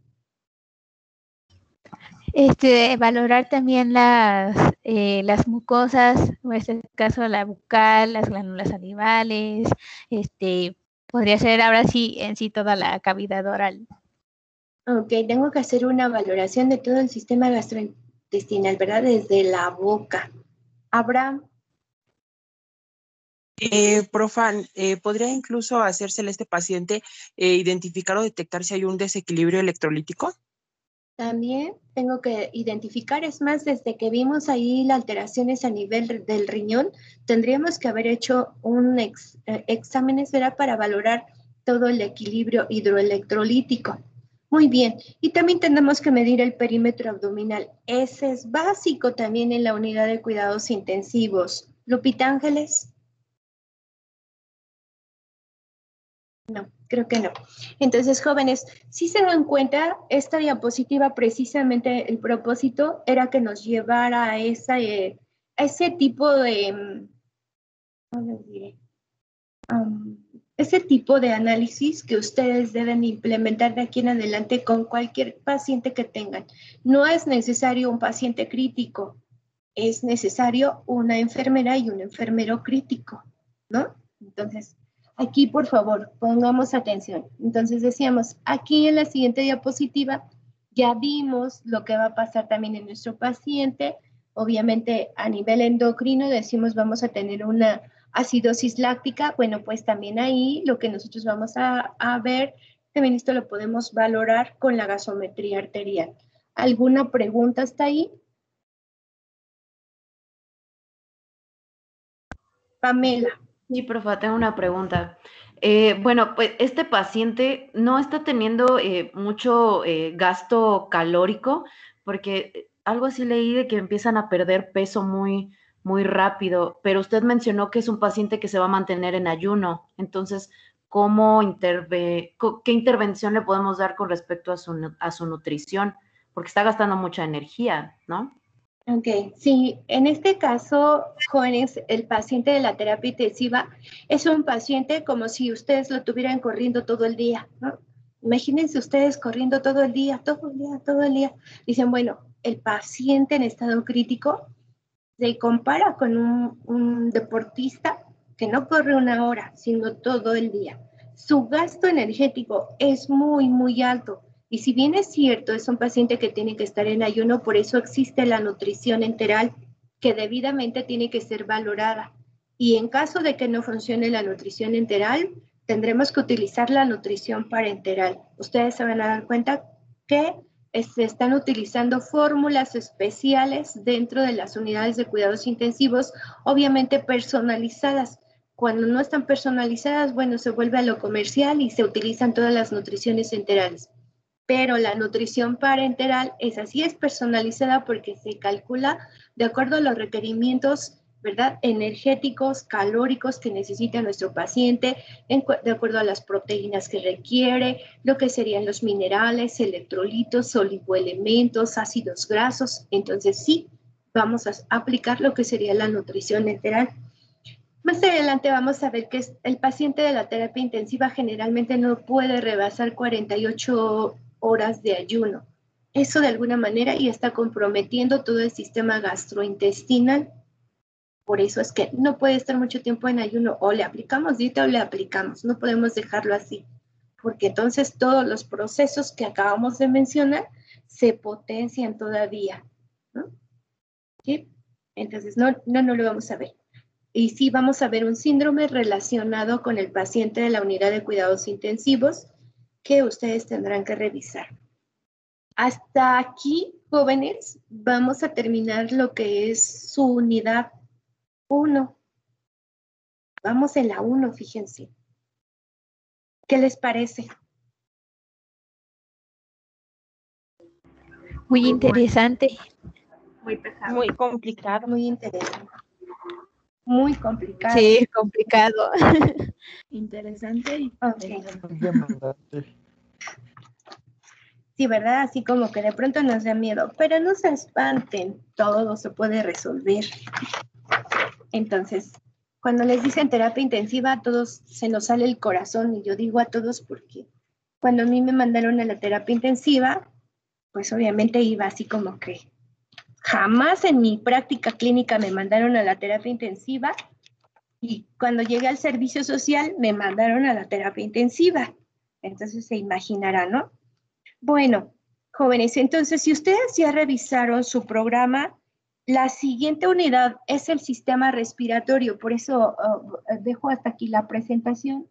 Este, valorar también las, eh, las mucosas, en este caso la bucal, las glándulas salivales, este, podría ser ahora sí en sí toda la cavidad oral. Ok, tengo que hacer una valoración de todo el sistema gastrointestinal, ¿verdad? Desde la boca. Abraham. Eh, profan, eh, ¿podría incluso hacérsele a este paciente eh, identificar o detectar si hay un desequilibrio electrolítico? También tengo que identificar, es más, desde que vimos ahí las alteraciones a nivel del riñón, tendríamos que haber hecho un ex, eh, exámenes para valorar todo el equilibrio hidroelectrolítico. Muy bien, y también tenemos que medir el perímetro abdominal. Ese es básico también en la unidad de cuidados intensivos. Lupita Ángeles. No, creo que no. Entonces, jóvenes, si se dan cuenta, esta diapositiva precisamente el propósito era que nos llevara a, esa, eh, ese tipo de, mm, ese tipo de análisis que ustedes deben implementar de aquí en adelante con cualquier paciente que tengan. No es necesario un paciente crítico, es necesario una enfermera y un enfermero crítico, ¿no? Entonces, Aquí, por favor, pongamos atención. Entonces decíamos, aquí en la siguiente diapositiva ya vimos lo que va a pasar también en nuestro paciente. Obviamente a nivel endocrino decimos vamos a tener una acidosis láctica. Bueno, pues también ahí lo que nosotros vamos a, ver, también esto lo podemos valorar con la gasometría arterial. ¿Alguna pregunta hasta ahí? Pamela. Sí, profe, tengo una pregunta. Eh, bueno, pues este paciente no está teniendo eh, mucho eh, gasto calórico, porque algo así leí de que empiezan a perder peso muy, muy rápido, pero usted mencionó que es un paciente que se va a mantener en ayuno. Entonces, ¿cómo interve ¿qué intervención le podemos dar con respecto a su, a su nutrición? Porque está gastando mucha energía, ¿no? Ok, sí, en este caso, jóvenes, el paciente de la terapia intensiva es un paciente como si ustedes lo tuvieran corriendo todo el día, ¿no? Imagínense ustedes corriendo todo el día, todo el día, todo el día. Dicen, bueno, el paciente en estado crítico se compara con un, un deportista que no corre una hora, sino todo el día. Su gasto energético es muy, muy alto y si bien es cierto, es un paciente que tiene que estar en ayuno, por eso existe la nutrición enteral, que debidamente tiene que ser valorada. Y en caso de que no funcione la nutrición enteral, tendremos que utilizar la nutrición parenteral. Ustedes se van a dar cuenta que se están utilizando fórmulas especiales dentro de las unidades de cuidados intensivos, obviamente personalizadas. Cuando no están personalizadas, bueno, se vuelve a lo comercial y se utilizan todas las nutriciones enterales pero la nutrición parenteral es así, es personalizada porque se calcula de acuerdo a los requerimientos, ¿verdad? Energéticos, calóricos que necesita nuestro paciente, de acuerdo a las proteínas que requiere, lo que serían los minerales, electrolitos, oligoelementos, ácidos grasos. Entonces, sí, vamos a aplicar lo que sería la nutrición enteral. Más adelante vamos a ver que el paciente de la terapia intensiva generalmente no puede rebasar 48 horas de ayuno. Eso de alguna manera y está comprometiendo todo el sistema gastrointestinal. Por eso es que no puede estar mucho tiempo en ayuno. O le aplicamos dieta o le aplicamos. No podemos dejarlo así. Porque entonces todos los procesos que acabamos de mencionar se potencian todavía. Entonces, no, no, no lo vamos a ver. Y sí vamos a ver un síndrome relacionado con el paciente de la unidad de cuidados intensivos que ustedes tendrán que revisar. Hasta aquí, jóvenes, vamos a terminar lo que es su unidad 1. Vamos en la 1, fíjense. ¿Qué les parece? Muy interesante. Muy pesado. Muy complicado. Muy interesante. Muy complicado. Sí, complicado. Interesante Sí, ¿verdad? Así como que de pronto nos da miedo, pero no se espanten, todo se puede resolver. Entonces, cuando les dicen terapia intensiva, a todos se nos sale el corazón y yo digo a todos porque cuando a mí me mandaron a la terapia intensiva, pues obviamente iba así como que jamás en mi práctica clínica me mandaron a la terapia intensiva y cuando llegué al servicio social me mandaron a la terapia intensiva. Entonces se imaginará, ¿no? Bueno, jóvenes, entonces si ustedes ya revisaron su programa, la siguiente unidad es el sistema respiratorio, por eso uh, dejo hasta aquí la presentación.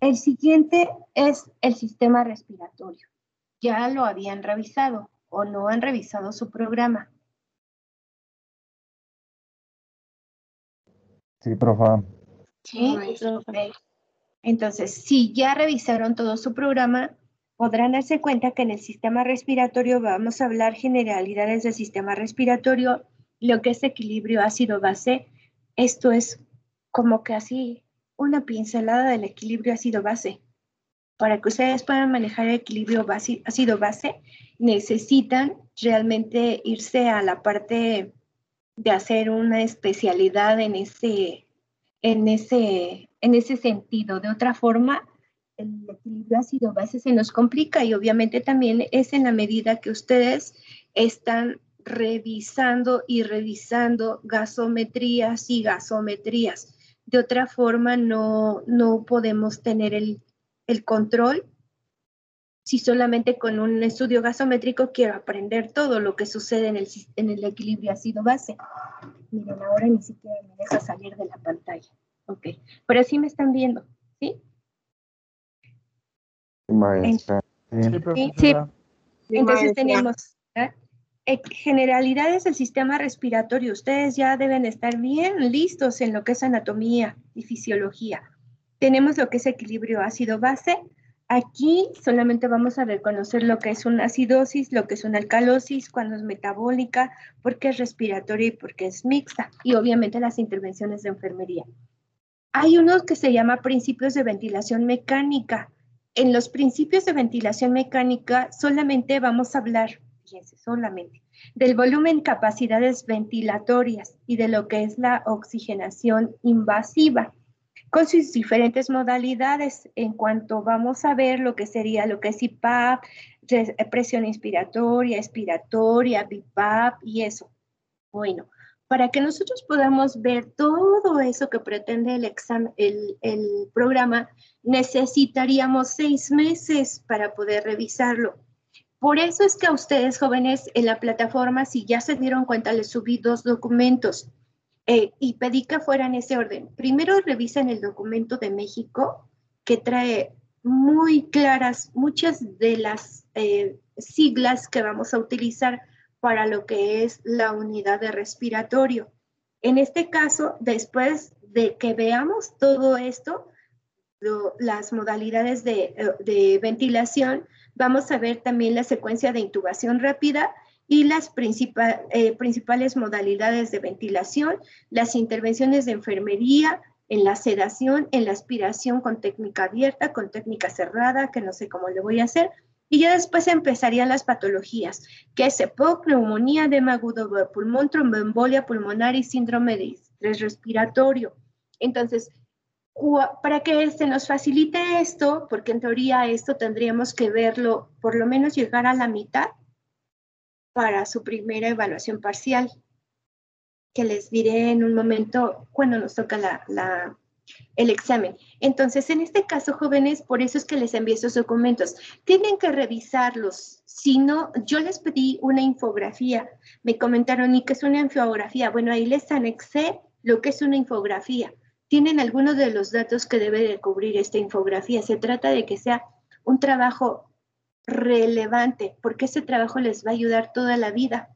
El siguiente es el sistema respiratorio. Ya lo habían revisado o no han revisado su programa. Sí, profa. Sí, Entonces, si ya revisaron todo su programa, podrán darse cuenta que en el sistema respiratorio vamos a hablar generalidades del sistema respiratorio, lo que es equilibrio ácido-base. Esto es como que así una pincelada del equilibrio ácido-base. Para que ustedes puedan manejar el equilibrio ácido-base, necesitan realmente irse a la parte de hacer una especialidad en ese, en ese, en ese sentido. De otra forma, el equilibrio ácido base se nos complica y obviamente también es en la medida que ustedes están revisando y revisando gasometrías y gasometrías. De otra forma, no, no podemos tener el, el control si solamente con un estudio gasométrico quiero aprender todo lo que sucede en el, en el equilibrio ácido-base. Miren, ahora ni siquiera me deja salir de la pantalla. Ok, pero sí me están viendo, ¿sí? Maestra. Sí, Entonces tenemos ¿eh? generalidades del sistema respiratorio. Ustedes ya deben estar bien listos en lo que es anatomía y fisiología. Tenemos lo que es equilibrio ácido-base. Aquí solamente vamos a reconocer lo que es una acidosis, lo que es una alcalosis, cuando es metabólica, porque es respiratoria y porque es mixta. Y obviamente las intervenciones de enfermería. Hay unos que se llama principios de ventilación mecánica en los principios de ventilación mecánica solamente vamos a hablar, fíjense, solamente, del volumen capacidades ventilatorias y de lo que es la oxigenación invasiva, con sus diferentes modalidades en cuanto vamos a ver lo que sería lo que es IPAP, presión inspiratoria, expiratoria, BIPAP y eso. Bueno, para que nosotros podamos ver todo eso que pretende el, examen, el, el programa, necesitaríamos seis meses para poder revisarlo. Por eso es que a ustedes jóvenes en la plataforma, si ya se dieron cuenta, les subí dos documentos eh, y pedí que fueran ese orden. Primero revisen el documento de México que trae muy claras muchas de las eh, siglas que vamos a utilizar para lo que es la unidad de respiratorio. En este caso, después de que veamos todo esto, las modalidades de, eh, de, ventilación, vamos a ver también la secuencia de intubación rápida y las principal, eh, principales modalidades de ventilación, las intervenciones de enfermería, en la sedación, en la aspiración con técnica abierta, con técnica cerrada, que no sé cómo le voy a hacer, y ya después empezarían las patologías, que es EPOC, neumonía, edema agudo de pulmón, tromboembolia pulmonar y síndrome de estrés respiratorio. Entonces, para que se nos facilite esto, porque en teoría esto tendríamos que verlo, por lo menos llegar a la mitad para su primera evaluación parcial, que les diré en un momento cuando nos toca el examen. Entonces, en este caso, jóvenes, por eso es que les envié esos documentos. Tienen que revisarlos. Si no, yo les pedí una infografía. Me comentaron, ¿y qué es una infografía? Bueno, ahí les anexé lo que es una infografía. Tienen algunos de los datos que debe de cubrir esta infografía. Se trata de que sea un trabajo relevante, porque ese trabajo les va a ayudar toda la vida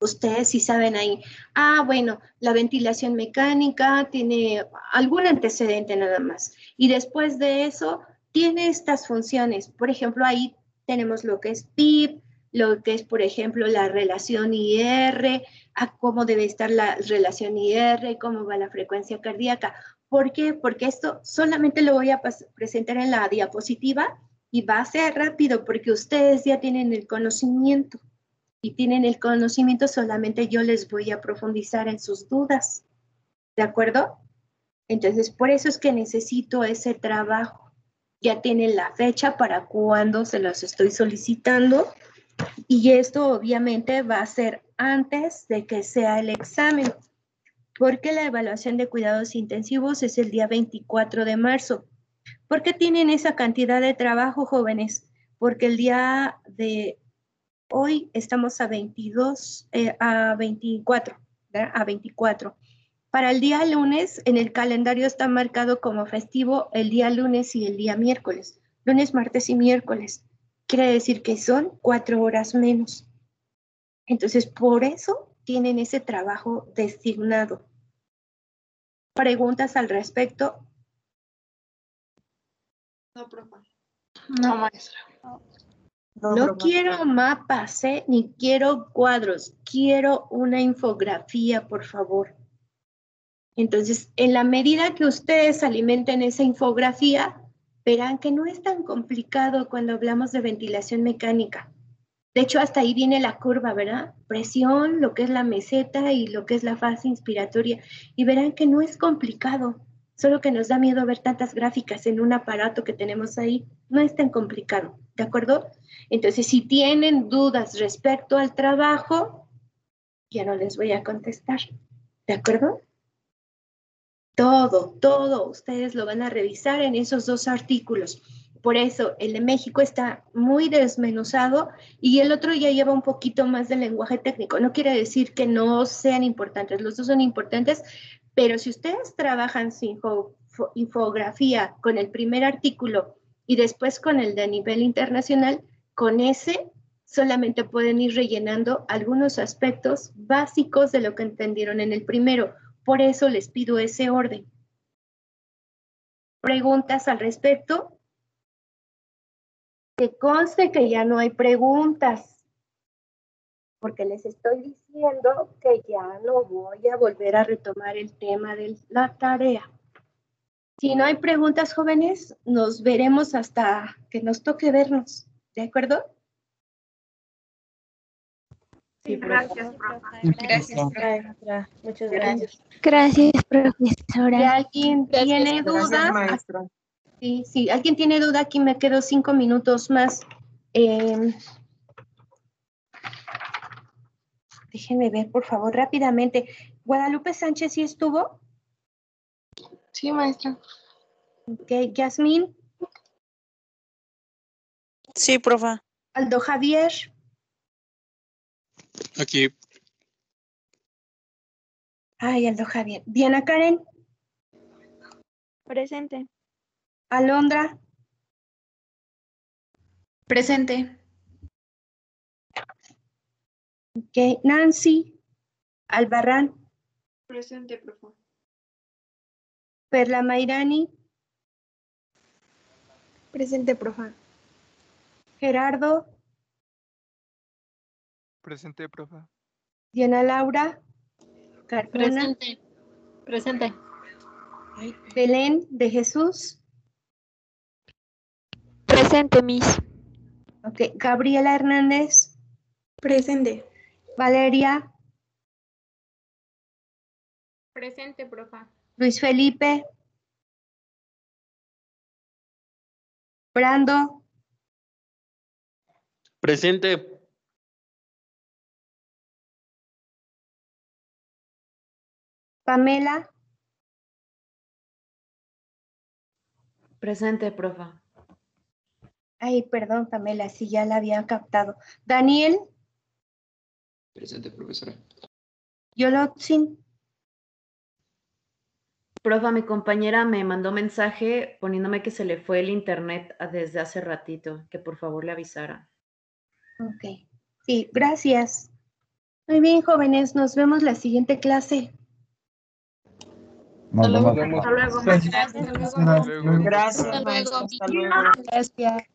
ustedes sí saben ahí, ah, bueno, la ventilación mecánica tiene algún antecedente nada más. Y después de eso, tiene estas funciones. Por ejemplo, ahí tenemos lo que es PIP, lo que es, por ejemplo, la relación IR, a cómo debe estar la relación IR, cómo va la frecuencia cardíaca. ¿Por qué? Porque esto solamente lo voy a presentar en la diapositiva y va a ser rápido porque ustedes ya tienen el conocimiento y tienen el conocimiento, solamente yo les voy a profundizar en sus dudas. ¿De acuerdo? Entonces, por eso es que necesito ese trabajo. Ya tienen la fecha para cuando se los estoy solicitando y esto obviamente va a ser antes de que sea el examen, porque la evaluación de cuidados intensivos es el día 24 de marzo. ¿Por qué tienen esa cantidad de trabajo, jóvenes? Porque el día de hoy estamos a 22, eh, a 24, a 24. Para el día lunes, en el calendario está marcado como festivo el día lunes y el día miércoles. Lunes, martes y miércoles. Quiere decir que son cuatro horas menos. Entonces, por eso tienen ese trabajo designado. ¿Preguntas al respecto? No, profe. No, maestra. No, quiero mapas, ¿eh? ni quiero cuadros, quiero una infografía, por favor. Entonces, en la medida que ustedes alimenten esa infografía, verán que no es tan complicado cuando hablamos de ventilación mecánica. De hecho, hasta ahí viene la curva, ¿verdad? Presión, lo que es la meseta y lo que es la fase inspiratoria. Y verán que no es complicado, solo que nos da miedo ver tantas gráficas en un aparato que tenemos ahí. No es tan complicado, ¿de acuerdo? Entonces, si tienen dudas respecto al trabajo, ya no les voy a contestar. ¿De acuerdo? Todo, todo, ustedes lo van a revisar en esos dos artículos. Por eso el de México está muy desmenuzado y el otro ya lleva un poquito más de lenguaje técnico. No quiere decir que no sean importantes, los dos son importantes, pero si ustedes trabajan sin infografía con el primer artículo y después con el de nivel internacional, con ese solamente pueden ir rellenando algunos aspectos básicos de lo que entendieron en el primero. Por eso les pido ese orden. ¿Preguntas al respecto? Que conste que ya no hay preguntas, porque les estoy diciendo que ya no voy a volver a retomar el tema de la tarea. Si no hay preguntas, jóvenes, nos veremos hasta que nos toque vernos. ¿De acuerdo? Sí, gracias, Gracias, profesora. Muchas gracias. Gracias, profesora. Si alguien tiene Gracias, duda, maestra. sí, sí, alguien tiene duda, aquí me quedo cinco minutos más. Eh, déjenme ver, por favor, rápidamente. Guadalupe Sánchez, ¿sí estuvo? Sí, maestra. Ok, Yasmín, Sí, profa. Aldo Javier, Aquí. ay, Aldo Javier, Diana Karen, Presente. Alondra, Presente. Ok, Nancy, Albarrán, Presente, profe. Perla Mairani, Presente, profa. Gerardo, Presente, profe. Diana Laura, Carmona, Presente. Presente. Belén de Jesús, Presente, Miss. ok, Gabriela Hernández, Presente. Valeria, Presente, profa. Luis Felipe, Brando, Presente. Pamela, Presente, profa. ay, perdón, Pamela, si ya la había captado. Daniel, Presente, profesora. Yolotzin, Profa, mi compañera me mandó mensaje poniéndome que se le fue el internet a- desde hace ratito, que por favor le avisara. ok, sí, gracias. Muy bien, jóvenes, nos vemos la siguiente clase. Nos vemos. Hasta luego. Gracias. Hasta luego. Gracias, Hasta maestra. luego. Hasta luego. Gracias.